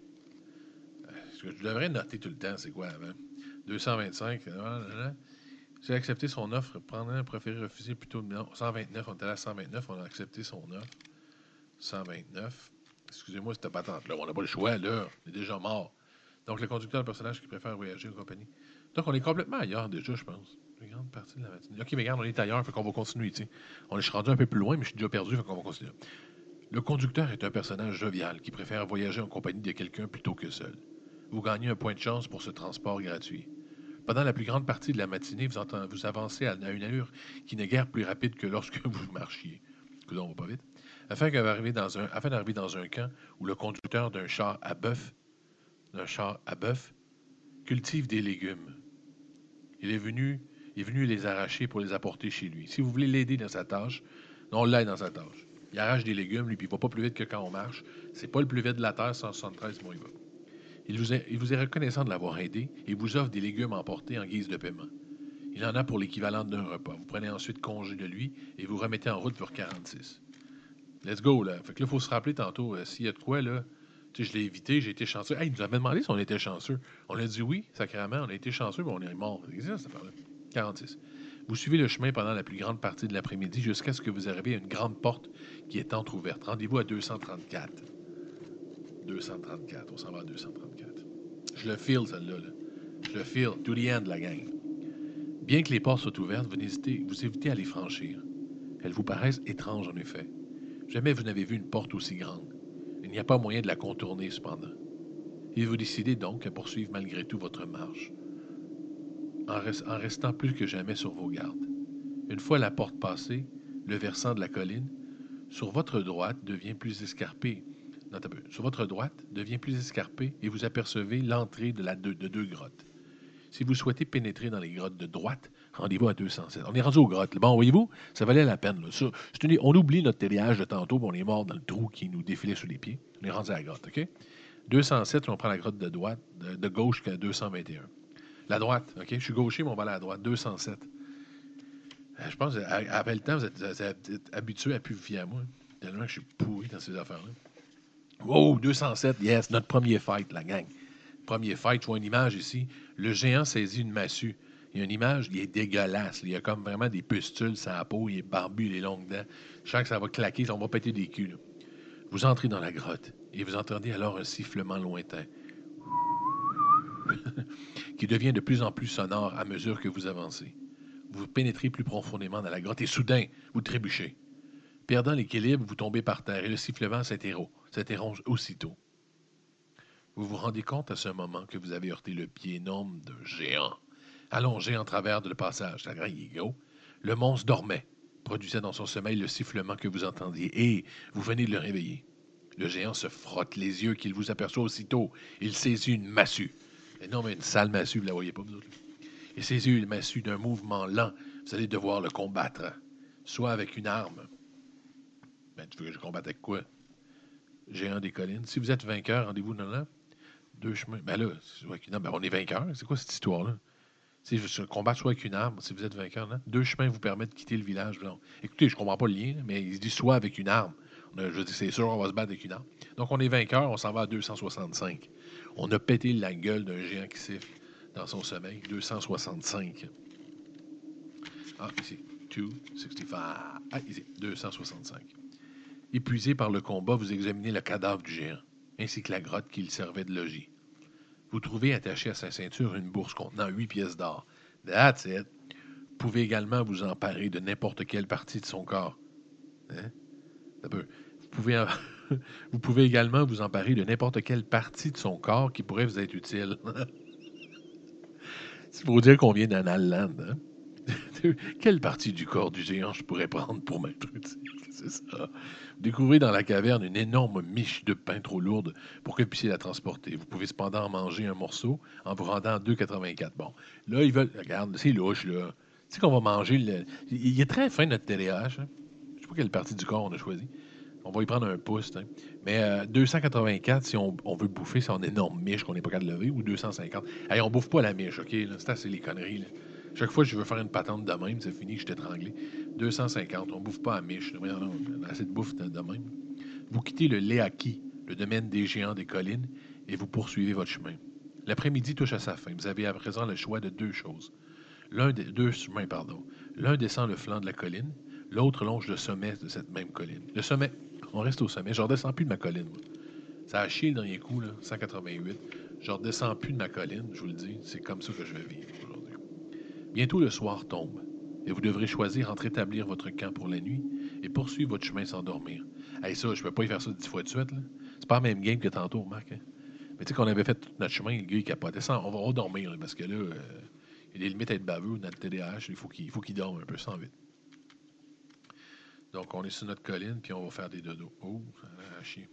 je devrais noter tout le temps, c'est quoi avant? 225. J'ai accepté son offre. Prendre préféré refuser plutôt. Non, 129. On était à 129. On a accepté son offre. 129. Excusez-moi cette patente-là. On n'a pas le choix, là. On est déjà mort. Donc, le conducteur, le personnage qui préfère voyager en compagnie. Donc, on est complètement ailleurs déjà, je pense. Une grande partie de la matinée. OK, mais regarde, on est ailleurs, fait qu'on va continuer. sais. On est rendu un peu plus loin, mais je suis déjà perdu, fait qu'on va continuer. Le conducteur est un personnage jovial qui préfère voyager en compagnie de quelqu'un plutôt que seul. Vous gagnez un point de chance pour ce transport gratuit. Pendant la plus grande partie de la matinée, vous, vous avancez à une allure qui n'est guère plus rapide que lorsque (laughs) vous marchiez. Écoutez, on va pas vite? Afin d'arriver dans, un, camp où le conducteur d'un char à bœuf, d'un char à bœuf, cultive des légumes. Il est venu, il venu les arracher pour les apporter chez lui. Si vous voulez l'aider dans sa tâche, on l'aide dans sa tâche. Il arrache des légumes, lui, puis il va pas plus vite que quand on marche. C'est pas le plus vite de la Terre, 173, moi, il va. Il vous, est, il vous est reconnaissant de l'avoir aidé et vous offre des légumes emportés en guise de paiement. Il en a pour l'équivalent d'un repas. Vous prenez ensuite congé de lui et vous remettez en route pour 46. Let's go, là. Fait que là, il faut se rappeler tantôt, euh, s'il y a de quoi, là. Tu sais, je l'ai évité, j'ai été chanceux. Hey, il nous avait demandé si on était chanceux. On a dit oui, sacrément, on a été chanceux, mais on est mort. Ça, cette là 46. Vous suivez le chemin pendant la plus grande partie de l'après-midi jusqu'à ce que vous arriviez à une grande porte qui est entr'ouverte. Rendez-vous à 234. 234. On s'en va à 234. Je le feel, celle-là. Je le feel. To the end, la gang. Bien que les portes soient ouvertes, vous, hésitez, vous évitez à les franchir. Elles vous paraissent étranges, en effet. Jamais vous n'avez vu une porte aussi grande. Il n'y a pas moyen de la contourner, cependant. Et vous décidez donc à poursuivre malgré tout votre marche, en, restant plus que jamais sur vos gardes. Une fois la porte passée, le versant de la colline, sur votre droite devient plus escarpé sur votre droite, devient plus escarpé et vous apercevez l'entrée de, de, deux grottes. Si vous souhaitez pénétrer dans les grottes de droite, rendez-vous à 207. On est rendu aux grottes. Bon, voyez-vous, ça valait la peine. on oublie notre télléage de tantôt, on est mort dans le trou qui nous défilait sous les pieds. On est rendu à la grotte, OK? 207, on prend la grotte de, droite, de, gauche jusqu'à 221. La droite, OK? Je suis gaucher, mais on va aller à la droite. 207. Euh, je pense, après le temps, vous êtes, habitué à plus fier à moi. Tellement que je suis pourri dans ces affaires-là. Wow, 207, yes, notre premier fight, la gang. Premier fight, je vois une image ici. Le géant saisit une massue. Il y a une image, il est dégueulasse. Il y a comme vraiment des pustules sur la peau, il est barbu, les longues dents. Je sens que ça va claquer, on va péter des culs. Vous entrez dans la grotte et vous entendez alors un sifflement lointain (laughs) qui devient de plus en plus sonore à mesure que vous avancez. Vous pénétrez plus profondément dans la grotte et soudain, vous trébuchez. Perdant l'équilibre, vous tombez par terre et le sifflement s'interrompt aussitôt. Vous vous rendez compte à ce moment que vous avez heurté le pied énorme d'un géant, allongé en travers de le passage. Le monstre dormait, produisait dans son sommeil le sifflement que vous entendiez, et vous venez de le réveiller. Le géant se frotte les yeux qu'il vous aperçoit aussitôt. Il saisit une massue. Et non, mais une sale massue, vous ne la voyez pas, vous autres. Il saisit une massue d'un mouvement lent. Vous allez devoir le combattre, soit avec une arme, ben, tu veux que je combatte avec quoi? Géant des collines. Si vous êtes vainqueur, rendez-vous dans là. Deux chemins. Ben là, ben, on est vainqueur. C'est quoi cette histoire-là? Je combattre soit avec une arme, si vous êtes vainqueur, là, deux chemins vous permettent de quitter le village. Écoutez, je ne comprends pas le lien, mais il dit soit avec une arme. je dis, c'est sûr, on va se battre avec une arme. Donc, on est vainqueur, on s'en va à 265. On a pété la gueule d'un géant qui siffle dans son sommeil. 265. Ah, ici. 265. Ah, ici. 265. Épuisé par le combat, vous examinez le cadavre du géant, ainsi que la grotte qui le servait de logis. Vous trouvez attaché à sa ceinture une bourse contenant huit pièces d'or. Vous pouvez également vous emparer de n'importe quelle partie de son corps. Hein? (laughs) Vous pouvez, également vous emparer de n'importe quelle partie de son corps qui pourrait vous être utile. (laughs) C'est pour dire qu'on vient d'un Allende. Hein? (laughs) quelle partie du corps du géant je pourrais prendre pour m'être utile? C'est ça. Vous découvrez dans la caverne une énorme miche de pain trop lourde pour que vous puissiez la transporter. Vous pouvez cependant en manger un morceau en vous rendant à 2,84. Bon, là, ils veulent. Regarde, c'est louche, là. Tu sais qu'on va manger. Le... Il est très fin, notre TDAH. Hein? Je sais pas quelle partie du corps on a choisi. On va y prendre un pouce. Hein. Mais euh, 284, si on, veut bouffer, c'est une énorme miche qu'on n'est pas capable de lever, ou 250. Hey, on bouffe pas la miche, OK? C'est assez les conneries. Chaque fois que je veux faire une patente de même, c'est fini, je suis étranglé. 250, on bouffe pas à miche. Voyons, non, on bouffe de même. Vous quittez le Léaki, le domaine des géants des collines, et vous poursuivez votre chemin. L'après-midi touche à sa fin. Vous avez à présent le choix de deux choses. L'un des deux chemins, pardon. L'un descend le flanc de la colline, l'autre longe le sommet de cette même colline. Le sommet, on reste au sommet. Je ne redescends plus de ma colline. moi. Ça a chié le dernier coup, là, 188. Je ne redescends plus de ma colline, je vous le dis. C'est comme ça que je vais vivre aujourd'hui. Bientôt le soir tombe, et vous devrez choisir entre établir votre camp pour la nuit et poursuivre votre chemin sans dormir. Hey, ça, je peux pas y faire ça dix fois de suite. C'est pas la même game que tantôt, Marc. hein. Mais tu sais qu'on avait fait tout notre chemin, le gars, il capotait. On va redormir, parce que là, euh, il y a des limites à être baveux dans le TDAH. Il faut qu'il dorme un peu, sans vite. Donc, on est sur notre colline, puis on va faire des dodos. Oh, ça a chier.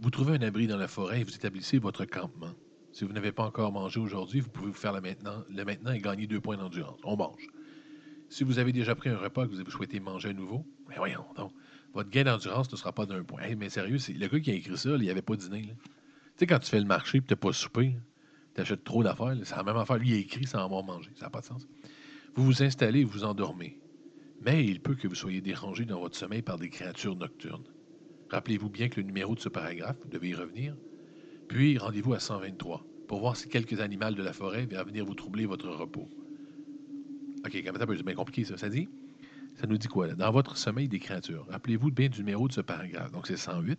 Vous trouvez un abri dans la forêt et vous établissez votre campement. Si vous n'avez pas encore mangé aujourd'hui, vous pouvez vous faire maintenant, le maintenant et gagner deux points d'endurance. On mange. Si vous avez déjà pris un repas que vous souhaitez manger à nouveau, mais voyons donc, votre gain d'endurance ne sera pas d'un point. Mais sérieux, le gars qui a écrit ça, là, il n'y avait pas dîné. là. Tu sais, quand tu fais le marché et tu n'as pas soupé, tu achètes trop d'affaires, c'est la même affaire. Lui, il a écrit sans avoir mangé. Ça n'a pas de sens. Vous vous installez et vous endormez. Mais il peut que vous soyez dérangé dans votre sommeil par des créatures nocturnes. Rappelez-vous bien que le numéro de ce paragraphe, vous devez y revenir. Puis rendez-vous à 123 pour voir si quelques animaux de la forêt vont venir vous troubler votre repos. OK, même, c'est bien compliqué ça. Ça dit Ça nous dit quoi? Dans votre sommeil des créatures. Rappelez-vous bien du numéro de ce paragraphe. Donc c'est 108.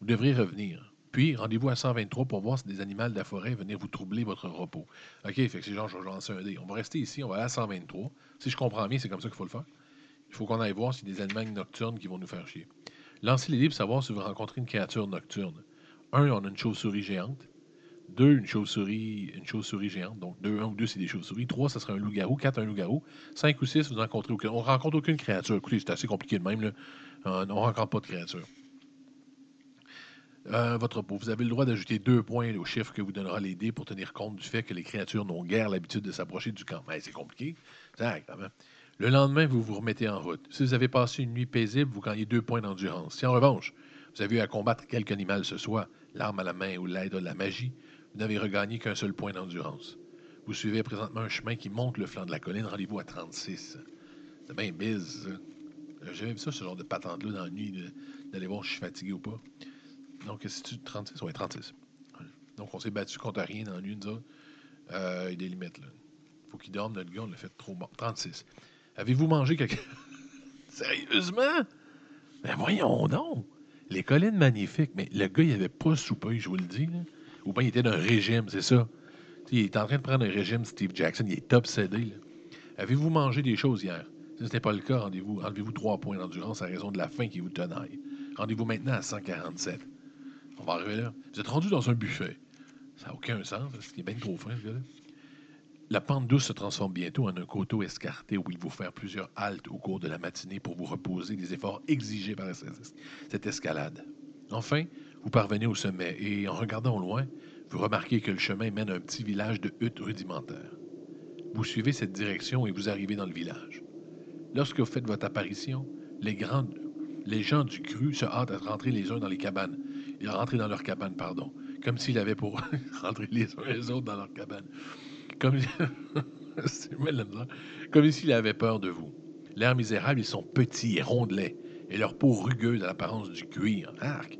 Vous devrez revenir. Puis rendez-vous à 123 pour voir si des animaux de la forêt venir vous troubler votre repos. OK, fait que c'est genre, je vais lancer un dé. On va rester ici, on va aller à 123. Si je comprends bien, c'est comme ça qu'il faut le faire. Il faut qu'on aille voir a des animaux nocturnes qui vont nous faire chier. Lancez les livres pour savoir si vous rencontrez une créature nocturne. Un, on a une chauve-souris géante. Deux, une chauve-souris, une chauve-souris géante. Donc, deux, un ou deux, c'est des chauves-souris. Trois, ça serait un loup-garou. Quatre, un loup-garou. Cinq ou six, vous en rencontrez aucun. On ne rencontre aucune créature. Écoutez, c'est assez compliqué de même. Là. Euh, on ne rencontre pas de créature. Euh, votre repos. Vous avez le droit d'ajouter deux points au chiffre que vous donnera les dés pour tenir compte du fait que les créatures n'ont guère l'habitude de s'approcher du camp. Ben, c'est compliqué. Exactement. Le lendemain, vous vous remettez en route. Si vous avez passé une nuit paisible, vous gagnez deux points d'endurance. Si en revanche, vous avez eu à combattre quelque animal ce soit, l'arme à la main ou l'aide de la magie, vous n'avez regagné qu'un seul point d'endurance. Vous suivez présentement un chemin qui monte le flanc de la colline. Rendez-vous à 36. C'est bien ça. J'ai jamais vu ça, ce genre de patente-là dans la nuit, d'aller voir si je suis fatigué ou pas. Donc, si tu 36? Oui, 36. Donc, on s'est battu contre rien dans la nuit, nous. Euh, il y a des limites, là. faut qu'il dorme, notre gars, on l'a fait trop bon. 36. Avez-vous mangé quelque... (laughs) Sérieusement? Ben voyons donc! Les collines magnifiques, mais le gars, il avait pas soupé, je vous le dis. Là. Ou bien il était d'un régime, c'est ça. Il est en train de prendre un régime, Steve Jackson, il est obsédé. Avez-vous mangé des choses hier? Si ce n'est pas le cas, rendez-vous, enlevez-vous trois points d'endurance à raison de la faim qui vous tenaille. Rendez-vous maintenant à 147. On va arriver là. Vous êtes rendu dans un buffet. Ça n'a aucun sens, parce qu'il est bien trop fin, ce gars-là. La pente douce se transforme bientôt en un coteau escarté où il vous faire plusieurs haltes au cours de la matinée pour vous reposer des efforts exigés par cette escalade. Enfin, vous parvenez au sommet et, en regardant au loin, vous remarquez que le chemin mène à un petit village de huttes rudimentaires. Vous suivez cette direction et vous arrivez dans le village. Lorsque vous faites votre apparition, les, les gens du cru se hâtent à rentrer les uns dans les cabanes. Et à dans leurs cabanes, pardon. Comme s'il avait pour (laughs) rentrer les uns les autres dans leurs cabanes. Comme. (laughs) Comme s'il avait peur de vous. L'air misérable, ils sont petits et rondelets, et leur peau rugueuse à l'apparence du cuir. Arc!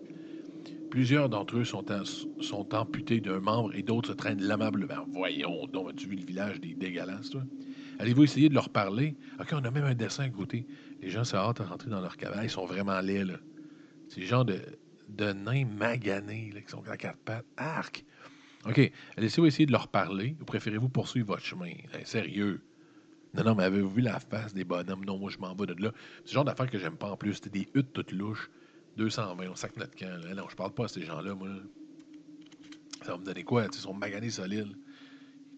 Plusieurs d'entre eux sont, amputés d'un membre et d'autres traînent l'amablement. Voyons donc, as-tu vu le village des dégueulasses, toi? Allez-vous essayer de leur parler? OK, on a même un dessin à côté. Les gens se hâtent à rentrer dans leur cabane. Ils sont vraiment laids, là. C'est genre de, de nains maganés, là, qui sont à quatre pattes. Arc! OK, allez-vous essayer de leur parler ou préférez-vous poursuivre votre chemin? Hein, sérieux? Non, non, mais avez-vous vu la face des bonhommes? Non, moi, je m'en vais de là. C'est le genre d'affaires que j'aime pas en plus. C'était des huttes toutes louches. 220, on sac notre camp. là. Non, je parle pas à ces gens-là, moi. Ça va me donner quoi? Ils sont maganés solides.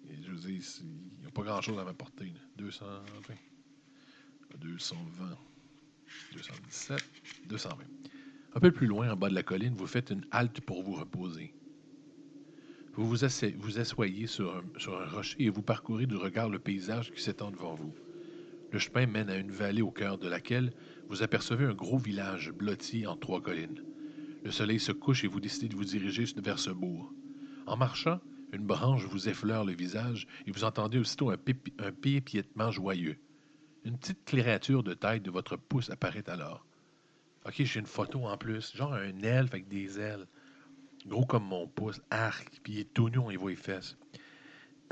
Je veux dire, il n'y a pas grand-chose à m'apporter. là. 220. 220. 217, 220. Un peu plus loin, en bas de la colline, vous faites une halte pour vous reposer. Vous vous, asseyez sur un, sur un rocher et vous parcourez du regard le paysage qui s'étend devant vous. Le chemin mène à une vallée au cœur de laquelle vous apercevez un gros village blotti en trois collines. Le soleil se couche et vous décidez de vous diriger vers ce bourg. En marchant, une branche vous effleure le visage et vous entendez aussitôt un, un piépiétement joyeux. Une petite créature de taille de votre pouce apparaît alors. OK, j'ai une photo en plus, genre un elfe avec des ailes. Gros comme mon pouce, arc, puis il est tout nu, il voit les fesses.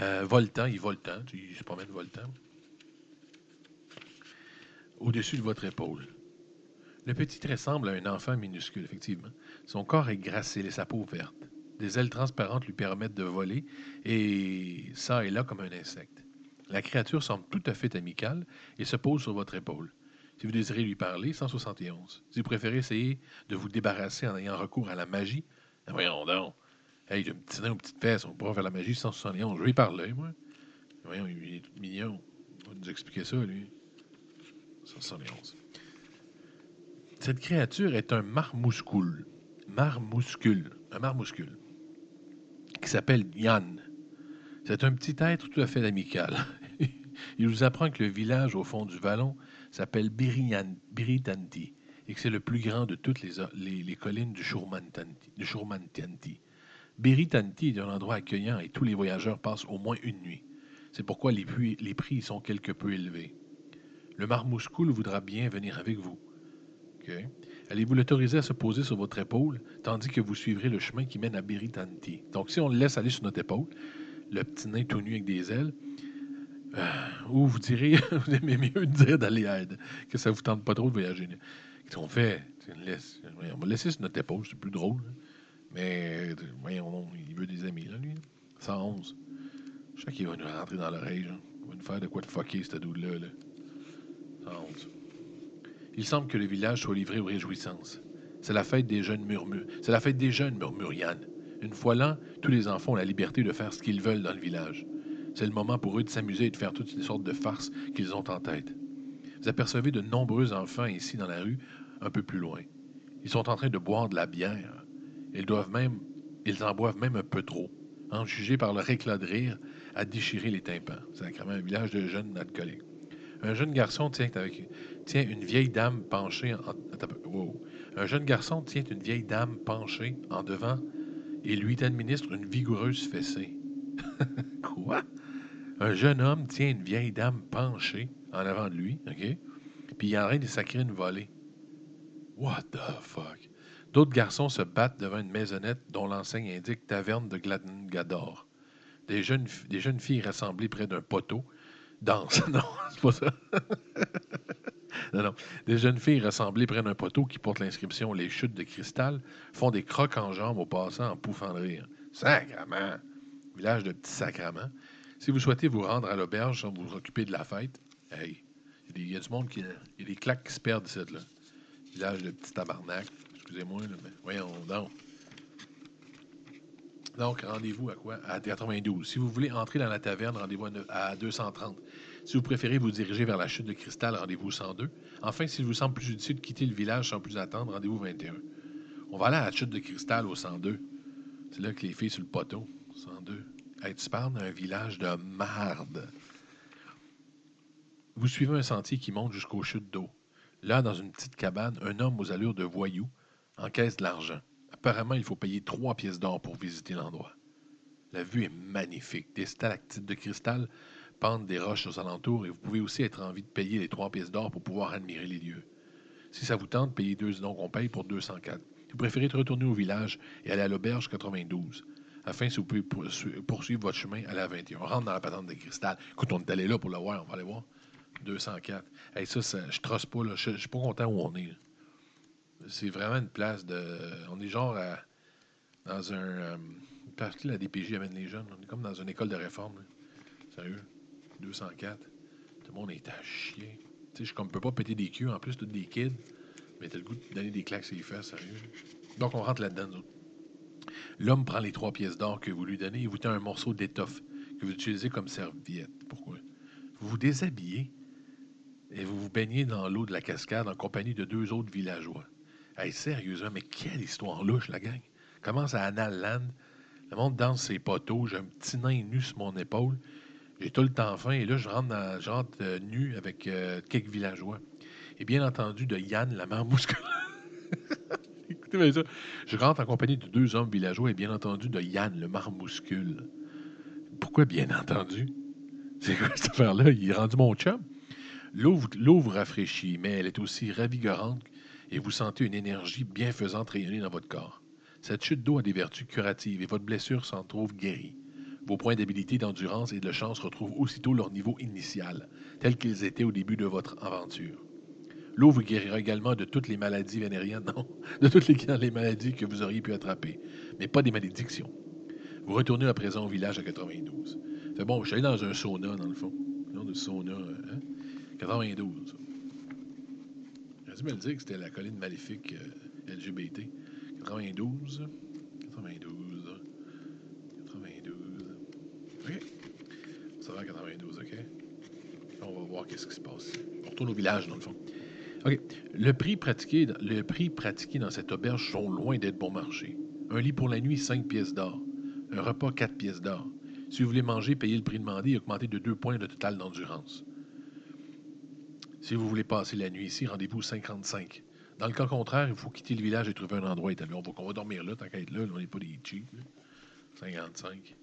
Euh, voltant, il voltant, il se promène voltant. Au-dessus de votre épaule. Le petit ressemble à un enfant minuscule, effectivement. Son corps est grassé et sa peau verte. Des ailes transparentes lui permettent de voler, et ça et là comme un insecte. La créature semble tout à fait amicale et se pose sur votre épaule. Si vous désirez lui parler, 171. Si vous préférez essayer de vous débarrasser en ayant recours à la magie, ben voyons donc. Hey, j'ai un petit nain, une petite fesse, on pourra faire la magie 171. Je vais lui parler, moi. Voyons, il est tout mignon. On va nous expliquer ça, lui. 171. Cette créature est un marmouscule. Marmouscule. Un marmouscule. Qui s'appelle Yann. C'est un petit être tout à fait amical. (laughs) Il vous apprend que le village au fond du vallon s'appelle Biritanti et que c'est le plus grand de toutes les, collines du Shurmantanti. Biritanti est un endroit accueillant et tous les voyageurs passent au moins une nuit. C'est pourquoi les les prix sont quelque peu élevés. Le marmouscoul voudra bien venir avec vous. Allez-vous l'autoriser à se poser sur votre épaule, tandis que vous suivrez le chemin qui mène à Biritanti? Donc, si on le laisse aller sur notre épaule, le petit nain tout nu avec des ailes, euh, ou vous direz, (laughs) vous aimez mieux dire d'aller aide, que ça ne vous tente pas trop de voyager. Qu'est-ce qu'on fait? on va laisser sur notre épaule, c'est plus drôle. Hein. Mais, voyons, il veut des amis, là, lui. 111. Je sais qu'il va nous rentrer dans l'oreille, Il va nous faire de quoi de fucker, cette double-là. Là. 111. Il semble que le village soit livré aux réjouissances. C'est la fête des jeunes murmures. C'est la fête des jeunes, murmure Yann. Une fois l'an, tous les enfants ont la liberté de faire ce qu'ils veulent dans le village. C'est le moment pour eux de s'amuser et de faire toutes les sortes de farces qu'ils ont en tête. Vous apercevez de nombreux enfants ici dans la rue, un peu plus loin. Ils sont en train de boire de la bière. Ils doivent même, ils en boivent même un peu trop, en jugé par leur éclat de rire à déchirer les tympans. C'est même un village de jeunes alcooliques. Un jeune garçon tient, une vieille dame penchée en, devant et lui administre une vigoureuse fessée. (laughs) Quoi? Un jeune homme tient une vieille dame penchée en avant de lui, OK? Puis il train de sacrer une volée. What the fuck? D'autres garçons se battent devant une maisonnette dont l'enseigne indique Taverne de Gador. Des jeunes, des jeunes filles rassemblées près d'un poteau dansent. (laughs) Non, c'est pas ça. (laughs) non, non. Des jeunes filles rassemblées près d'un poteau qui porte l'inscription Les chutes de cristal font des crocs en jambes aux passants en pouffant de rire. Sacrement! Village de petits sacrements. Si vous souhaitez vous rendre à l'auberge sans vous occuper de la fête, hey, il y, a du monde qui. Il y a des claques qui se perdent ici, là. Village de petits tabarnak. Excusez-moi, mais voyons donc. Donc, rendez-vous à quoi? À 92. Si vous voulez entrer dans la taverne, rendez-vous à 230. Si vous préférez vous diriger vers la chute de cristal, rendez-vous 102. Enfin, s'il vous semble plus utile de quitter le village sans plus attendre, rendez-vous 21. On va aller à la chute de cristal au 102. C'est là que les filles sur le poteau. 102. Hey, tu parles d'un village de marde. Vous suivez un sentier qui monte jusqu'aux chutes d'eau. Là, dans une petite cabane, un homme aux allures de voyou encaisse de l'argent. Apparemment, il faut payer trois pièces d'or pour visiter l'endroit. La vue est magnifique. Des stalactites de cristal pendent des roches aux alentours et vous pouvez aussi être envie de payer les trois pièces d'or pour pouvoir admirer les lieux. Si ça vous tente, payez deux, donc on paye pour 204. Vous préférez retourner au village et aller à l'auberge 92 afin si vous pouvez poursuivre votre chemin, à la 21. On rentre dans la patente de cristal. Écoute, on est allé là pour le voir, on va aller voir. 204. Hey, ça, ça je trosse pas, là. Je, suis pas content où on est. C'est vraiment une place de. On est genre dans un. Euh, place que la DPJ amène les jeunes. On est comme dans une école de réforme. Sérieux? 204. Tout le monde est à chier. Tu sais, je ne peux pas péter des culs, en plus, tous des kids. Mais t'as le goût de donner des claques sur les fesses, sérieux. Donc, on rentre là-dedans, nous L'homme prend les trois pièces d'or que vous lui donnez et vous donne un morceau d'étoffe que vous utilisez comme serviette. Pourquoi? Vous vous déshabillez et vous vous baignez dans l'eau de la cascade en compagnie de deux autres villageois. Hey, sérieusement, mais quelle histoire louche, la gang. Commence à Anal Land. Le monde danse ses poteaux. J'ai un petit nain nu sur mon épaule. J'ai tout le temps faim. Et là, je rentre, dans, euh, nu avec euh, quelques villageois. Et bien entendu, de Yann, la marmousque. (laughs) Écoutez bien ça. Je rentre en compagnie de deux hommes villageois et bien entendu de Yann, le marmouscule. Pourquoi bien entendu? C'est quoi cette affaire-là? Il est rendu mon chum. L'eau vous rafraîchit, mais elle est aussi ravigorante et vous sentez une énergie bienfaisante rayonner dans votre corps. Cette chute d'eau a des vertus curatives et votre blessure s'en trouve guérie. Vos points d'habilité, d'endurance et de chance retrouvent aussitôt leur niveau initial, tels qu'ils étaient au début de votre aventure. L'eau vous guérira également de toutes les maladies vénériennes, (laughs) non, de toutes les, les maladies que vous auriez pu attraper, mais pas des malédictions. Vous retournez à présent au village à 92. C'est bon, je suis allé dans un sauna, dans le fond. Non, de sauna, hein? 92. J'ai dû me le dire que c'était la colline maléfique LGBT. 92. 92. 92. OK. Ça va à 92, OK? On va voir qu'est-ce qui se passe. On retourne au village, dans le fond. OK. Le prix pratiqué, le prix pratiqué dans cette auberge sont loin d'être bon marché. Un lit pour la nuit, 5 pièces d'or. Un repas, 4 pièces d'or. Si vous voulez manger, payez le prix demandé et augmentez de 2 points de total d'endurance. Si vous voulez passer la nuit ici, rendez-vous 55. Dans le cas contraire, il faut quitter le village et trouver un endroit établi. On va, dormir là, tant qu'à être là. on n'est pas des cheap. 55.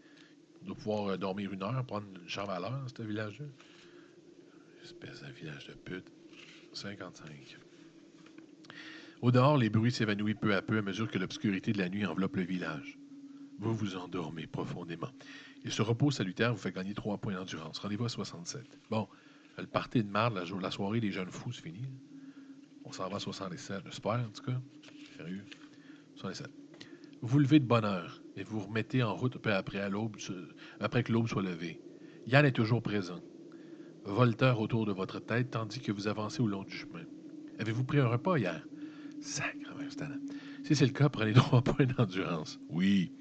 On doit pouvoir euh, dormir une heure, prendre une chambre à l'heure, ce village-là. Espèce de village de pute. 55. Au dehors, les bruits s'évanouissent peu à peu à mesure que l'obscurité de la nuit enveloppe le village. Vous vous endormez profondément. Et ce repos salutaire vous fait gagner 3 points d'endurance. Rendez-vous à 67. Bon, le party de marde, la, soirée des jeunes fous, c'est fini. On s'en va à 67. J'espère, en tout cas. Sérieux. 67. Vous levez de bonne heure et vous remettez en route peu après, après que l'aube soit levée. Yann est toujours présent. Volteur autour de votre tête tandis que vous avancez au long du chemin. Avez-vous pris un repas hier? Sacrement, Si c'est le cas, prenez (laughs) trois points d'endurance. Oui.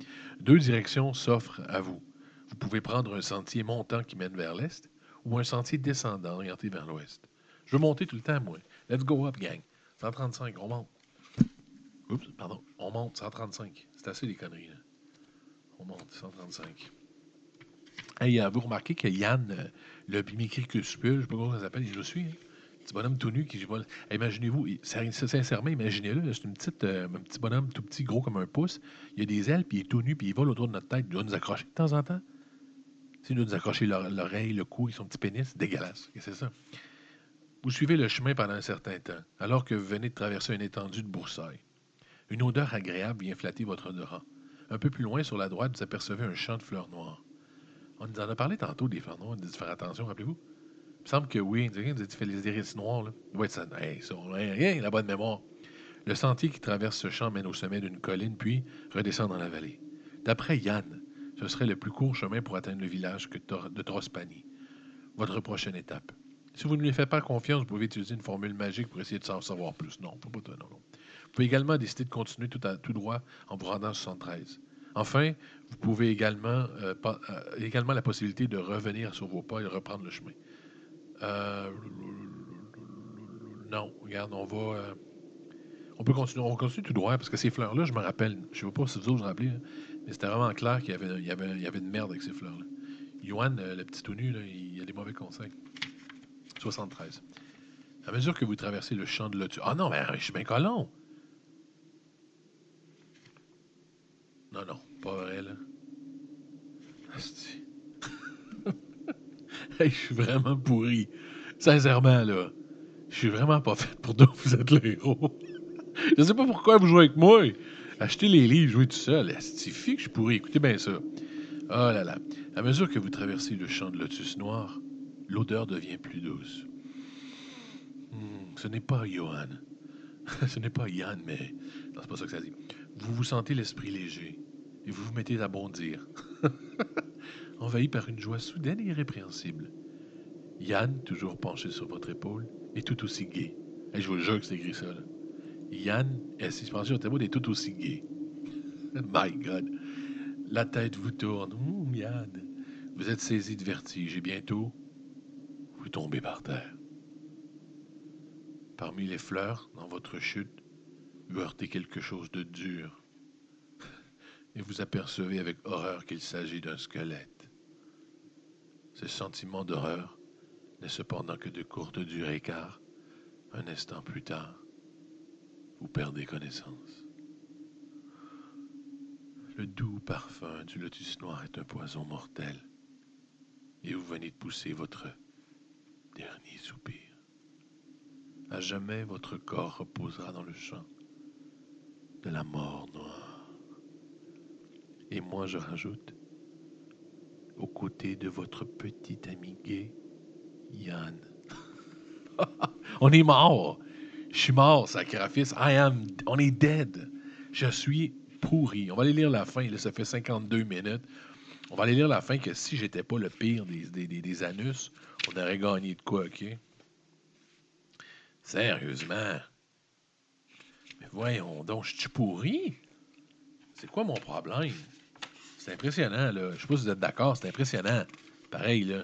Deux directions s'offrent à vous. Vous pouvez prendre un sentier montant qui mène vers l'est ou un sentier descendant orienté vers l'ouest. Je veux monter tout le temps, moi. Let's go up, gang. 135, on monte. Oups, pardon. On monte, 135. C'est assez des conneries, là. On monte, 135. Hey, euh, vous remarquez que Yann, euh, le micricuscule, je ne sais pas comment ça s'appelle, je le suis, hein? petit bonhomme tout nu qui joue. Imaginez-vous, sincèrement, imaginez-le, c'est une petite, euh, un petit bonhomme tout petit, gros comme un pouce. Il a des ailes, puis il est tout nu, puis il vole autour de notre tête. Il doit nous accrocher de temps en temps. C'est nous accrocher l'oreille, le cou et son petit pénis. Dégueulasse. C'est ça. Vous suivez le chemin pendant un certain temps, alors que vous venez de traverser une étendue de broussailles. Une odeur agréable vient flatter votre odorat. Un peu plus loin, sur la droite, vous apercevez un champ de fleurs noires. On nous en a parlé tantôt des fleurs noires, de faire attention, rappelez-vous? Il me semble que oui, vous fait les iris noirs. Là. Ouais, ça, hey, ça, rien, la bonne mémoire. Le sentier qui traverse ce champ mène au sommet d'une colline, puis redescend dans la vallée. D'après Yann, ce serait le plus court chemin pour atteindre le village de Trospani. Votre prochaine étape. Si vous ne lui faites pas confiance, vous pouvez utiliser une formule magique pour essayer de s'en savoir plus. Non, pas, pas, non, non. Vous pouvez également décider de continuer tout, droit en vous rendant à 73. Enfin, vous pouvez également, euh, euh, également la possibilité de revenir sur vos pas et reprendre le chemin. Euh, non, regarde, on va. on peut continuer, on continue tout droit parce que ces fleurs-là, je me rappelle, je ne sais pas si vous vous rappelez, hein, c'était vraiment clair qu'il y avait, une merde avec ces fleurs-là. Yohan, le petit tout nu, il a des mauvais conseils. 73. À mesure que vous traversez le champ de lotus. Ah non, mais je suis bien colon. Non, non, pas vrai, là. (laughs) je suis vraiment pourri. Sincèrement, là. Je suis vraiment pas fait pour (laughs) donc vous êtes les héros. je sais pas pourquoi vous jouez avec moi. Achetez les livres, jouez tout seul. C'est que je suis pourri. Écoutez bien ça? Oh là là. À mesure que vous traversez le champ de lotus noir, l'odeur devient plus douce. Hmm, ce n'est pas Johan. (laughs) ce n'est pas Yann, mais. Non, c'est pas ça que ça dit. Vous vous sentez l'esprit léger et vous vous mettez à bondir. (laughs) Envahi par une joie soudaine et irrépréhensible. Yann, toujours penché sur votre épaule, est tout aussi gai. Et je vous jure que c'est écrit ça. Là. Yann est suspendu au tableau est tout aussi gai. My God. La tête vous tourne. Yann. Vous êtes saisi de vertige et bientôt, vous tombez par terre. Parmi les fleurs, dans votre chute, vous heurtez quelque chose de dur. Et vous apercevez avec horreur qu'il s'agit d'un squelette. Ce sentiment d'horreur n'est cependant que de courte durée car, un instant plus tard, vous perdez connaissance. Le doux parfum du lotus noir est un poison mortel et vous venez de pousser votre dernier soupir. À jamais votre corps reposera dans le champ de la mort noire. Et moi, je rajoute, aux côtés de votre petit ami gay, Yann. (laughs) on est mort. Je suis mort, sacrifice. I am. On est dead. Je suis pourri. On va aller lire la fin. Là, ça fait 52 minutes. On va aller lire la fin que si j'étais pas le pire des, des, des, anus, on aurait gagné de quoi, OK? Sérieusement. Mais voyons donc, je suis pourri? C'est quoi mon problème? C'est impressionnant, là. Je sais pas si vous êtes d'accord, c'est impressionnant. Pareil, là.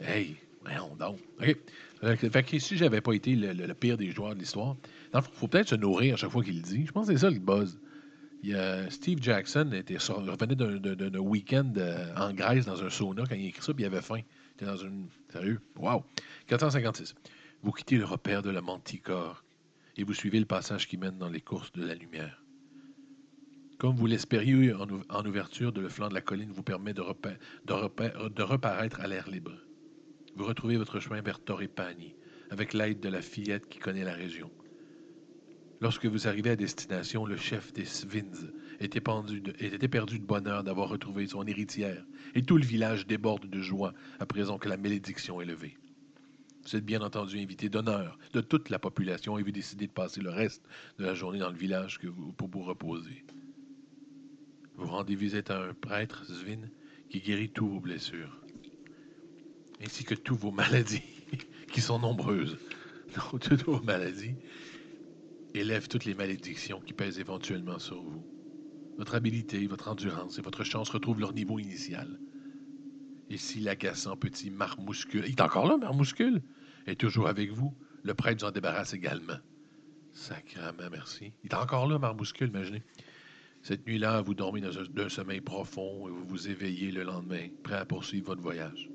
Hey, voyons donc. OK. Fait que si j'avais pas été le, pire des joueurs de l'histoire, il faut peut-être se nourrir à chaque fois qu'il le dit. Je pense que c'est ça le buzz. Steve Jackson était revenait d'un week-end euh, en Grèce dans un sauna quand il écrit ça, puis il avait faim. Il dans une. Sérieux? Wow! 456. Vous quittez le repère de la manticore et vous suivez le passage qui mène dans les courses de la lumière. Comme vous l'espériez en, ouverture de le flanc de la colline vous permet de, de, reparaître à l'air libre. Vous retrouvez votre chemin vers Torrepani avec l'aide de la fillette qui connaît la région. Lorsque vous arrivez à destination, le chef des Svins était, était perdu de bonheur d'avoir retrouvé son héritière, et tout le village déborde de joie à présent que la malédiction est levée. Vous êtes bien entendu invité d'honneur de toute la population et vous décidez de passer le reste de la journée dans le village pour vous reposer. Vous rendez visite à un prêtre, Svin, qui guérit toutes vos blessures, ainsi que toutes vos maladies, (laughs) qui sont nombreuses. (laughs) toutes vos maladies, élève toutes les malédictions qui pèsent éventuellement sur vous. Votre habileté, votre endurance et votre chance retrouvent leur niveau initial. Et si l'agaçant petit marmouscule, il est encore là, marmouscule, est toujours avec vous, le prêtre vous en débarrasse également. Sacrement, merci. Il est encore là, marmouscule, imaginez. Cette nuit-là, vous dormez dans un, sommeil profond et vous vous éveillez le lendemain, prêt à poursuivre votre voyage.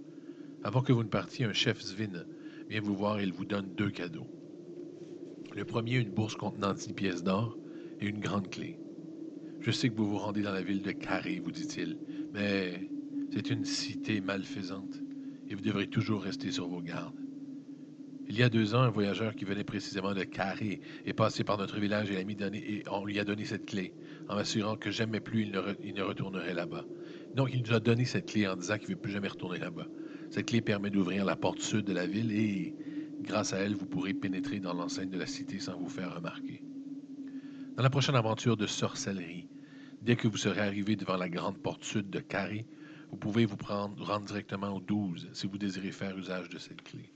Avant que vous ne partiez, un chef Zvin vient vous voir et il vous donne deux cadeaux. Le premier, une bourse contenant 10 pièces d'or et une grande clé. Je sais que vous vous rendez dans la ville de Carré, vous dit-il, mais c'est une cité malfaisante et vous devrez toujours rester sur vos gardes. Il y a deux ans, un voyageur qui venait précisément de Carré est passé par notre village et, on lui a donné cette clé, en m'assurant que jamais plus il ne retournerait là-bas. Donc, il nous a donné cette clé en disant qu'il ne veut plus jamais retourner là-bas. Cette clé permet d'ouvrir la porte sud de la ville et Grâce à elle, vous pourrez pénétrer dans l'enceinte de la cité sans vous faire remarquer. Dans la prochaine aventure de sorcellerie, dès que vous serez arrivé devant la grande porte sud de Carré, vous pouvez vous prendre, rendre directement au 12 si vous désirez faire usage de cette clé.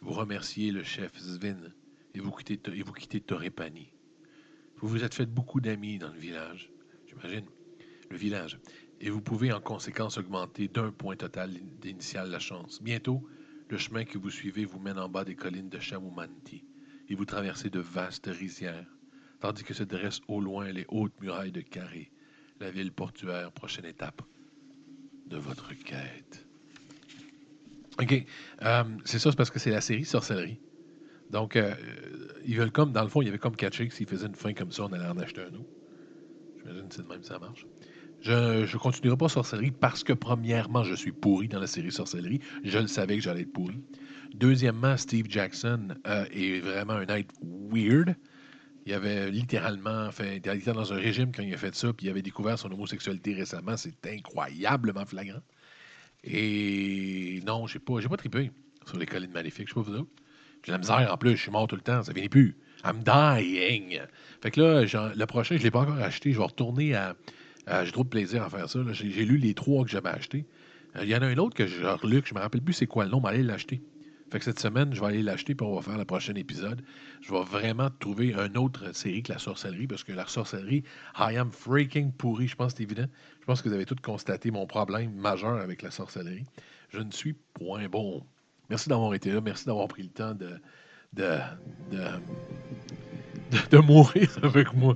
Vous remerciez le chef Zvin et vous quittez, et vous quittez Torrepani. Vous vous êtes fait beaucoup d'amis dans le village, j'imagine, le village, et vous pouvez en conséquence augmenter d'un point total d'initial la chance. Bientôt, le chemin que vous suivez vous mène en bas des collines de Chamumanti et vous traversez de vastes rizières, tandis que se dressent au loin les hautes murailles de Carré, la ville portuaire, prochaine étape de votre quête. OK. Euh, c'est ça, c'est parce que c'est la série Sorcellerie. Donc, euh, ils veulent comme, dans le fond, il y avait comme catché que s'ils faisaient une fin comme ça, on allait en acheter un autre. J'imagine que c'est de même ça marche. Je ne continuerai pas sorcellerie parce que, premièrement, je suis pourri dans la série sorcellerie. Je le savais que j'allais être pourri. Deuxièmement, Steve Jackson euh, est vraiment un être weird. Il avait littéralement fait. Il était dans un régime quand il a fait ça, puis il avait découvert son homosexualité récemment. C'est incroyablement flagrant. Et non, j'ai pas, j'ai pas trippé sur les collines maléfiques. Je sais pas vous autres. J'ai la misère en plus, je suis mort tout le temps, ça finit plus. I'm dying. Fait que là, le prochain, je ne l'ai pas encore acheté. Je vais retourner à euh, j'ai trop de plaisir à faire ça. J'ai lu les trois que j'avais achetés. Euh, il y en a un autre que j'ai relu, que je ne me rappelle plus c'est quoi le nom, mais allez l'acheter. Fait que cette semaine, je vais aller l'acheter puis on va faire le prochain épisode. Je vais vraiment trouver une autre série que la sorcellerie parce que la sorcellerie, I am freaking pourri. Je pense que c'est évident. Je pense que vous avez tous constaté mon problème majeur avec la sorcellerie. Je ne suis point bon. Merci d'avoir été là. Merci d'avoir pris le temps de, de, de, mourir (laughs) avec moi,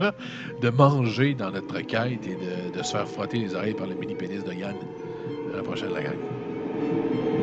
de manger dans notre quête et de, se faire frotter les oreilles par le mini-pénis de Yann. À la prochaine, la gang.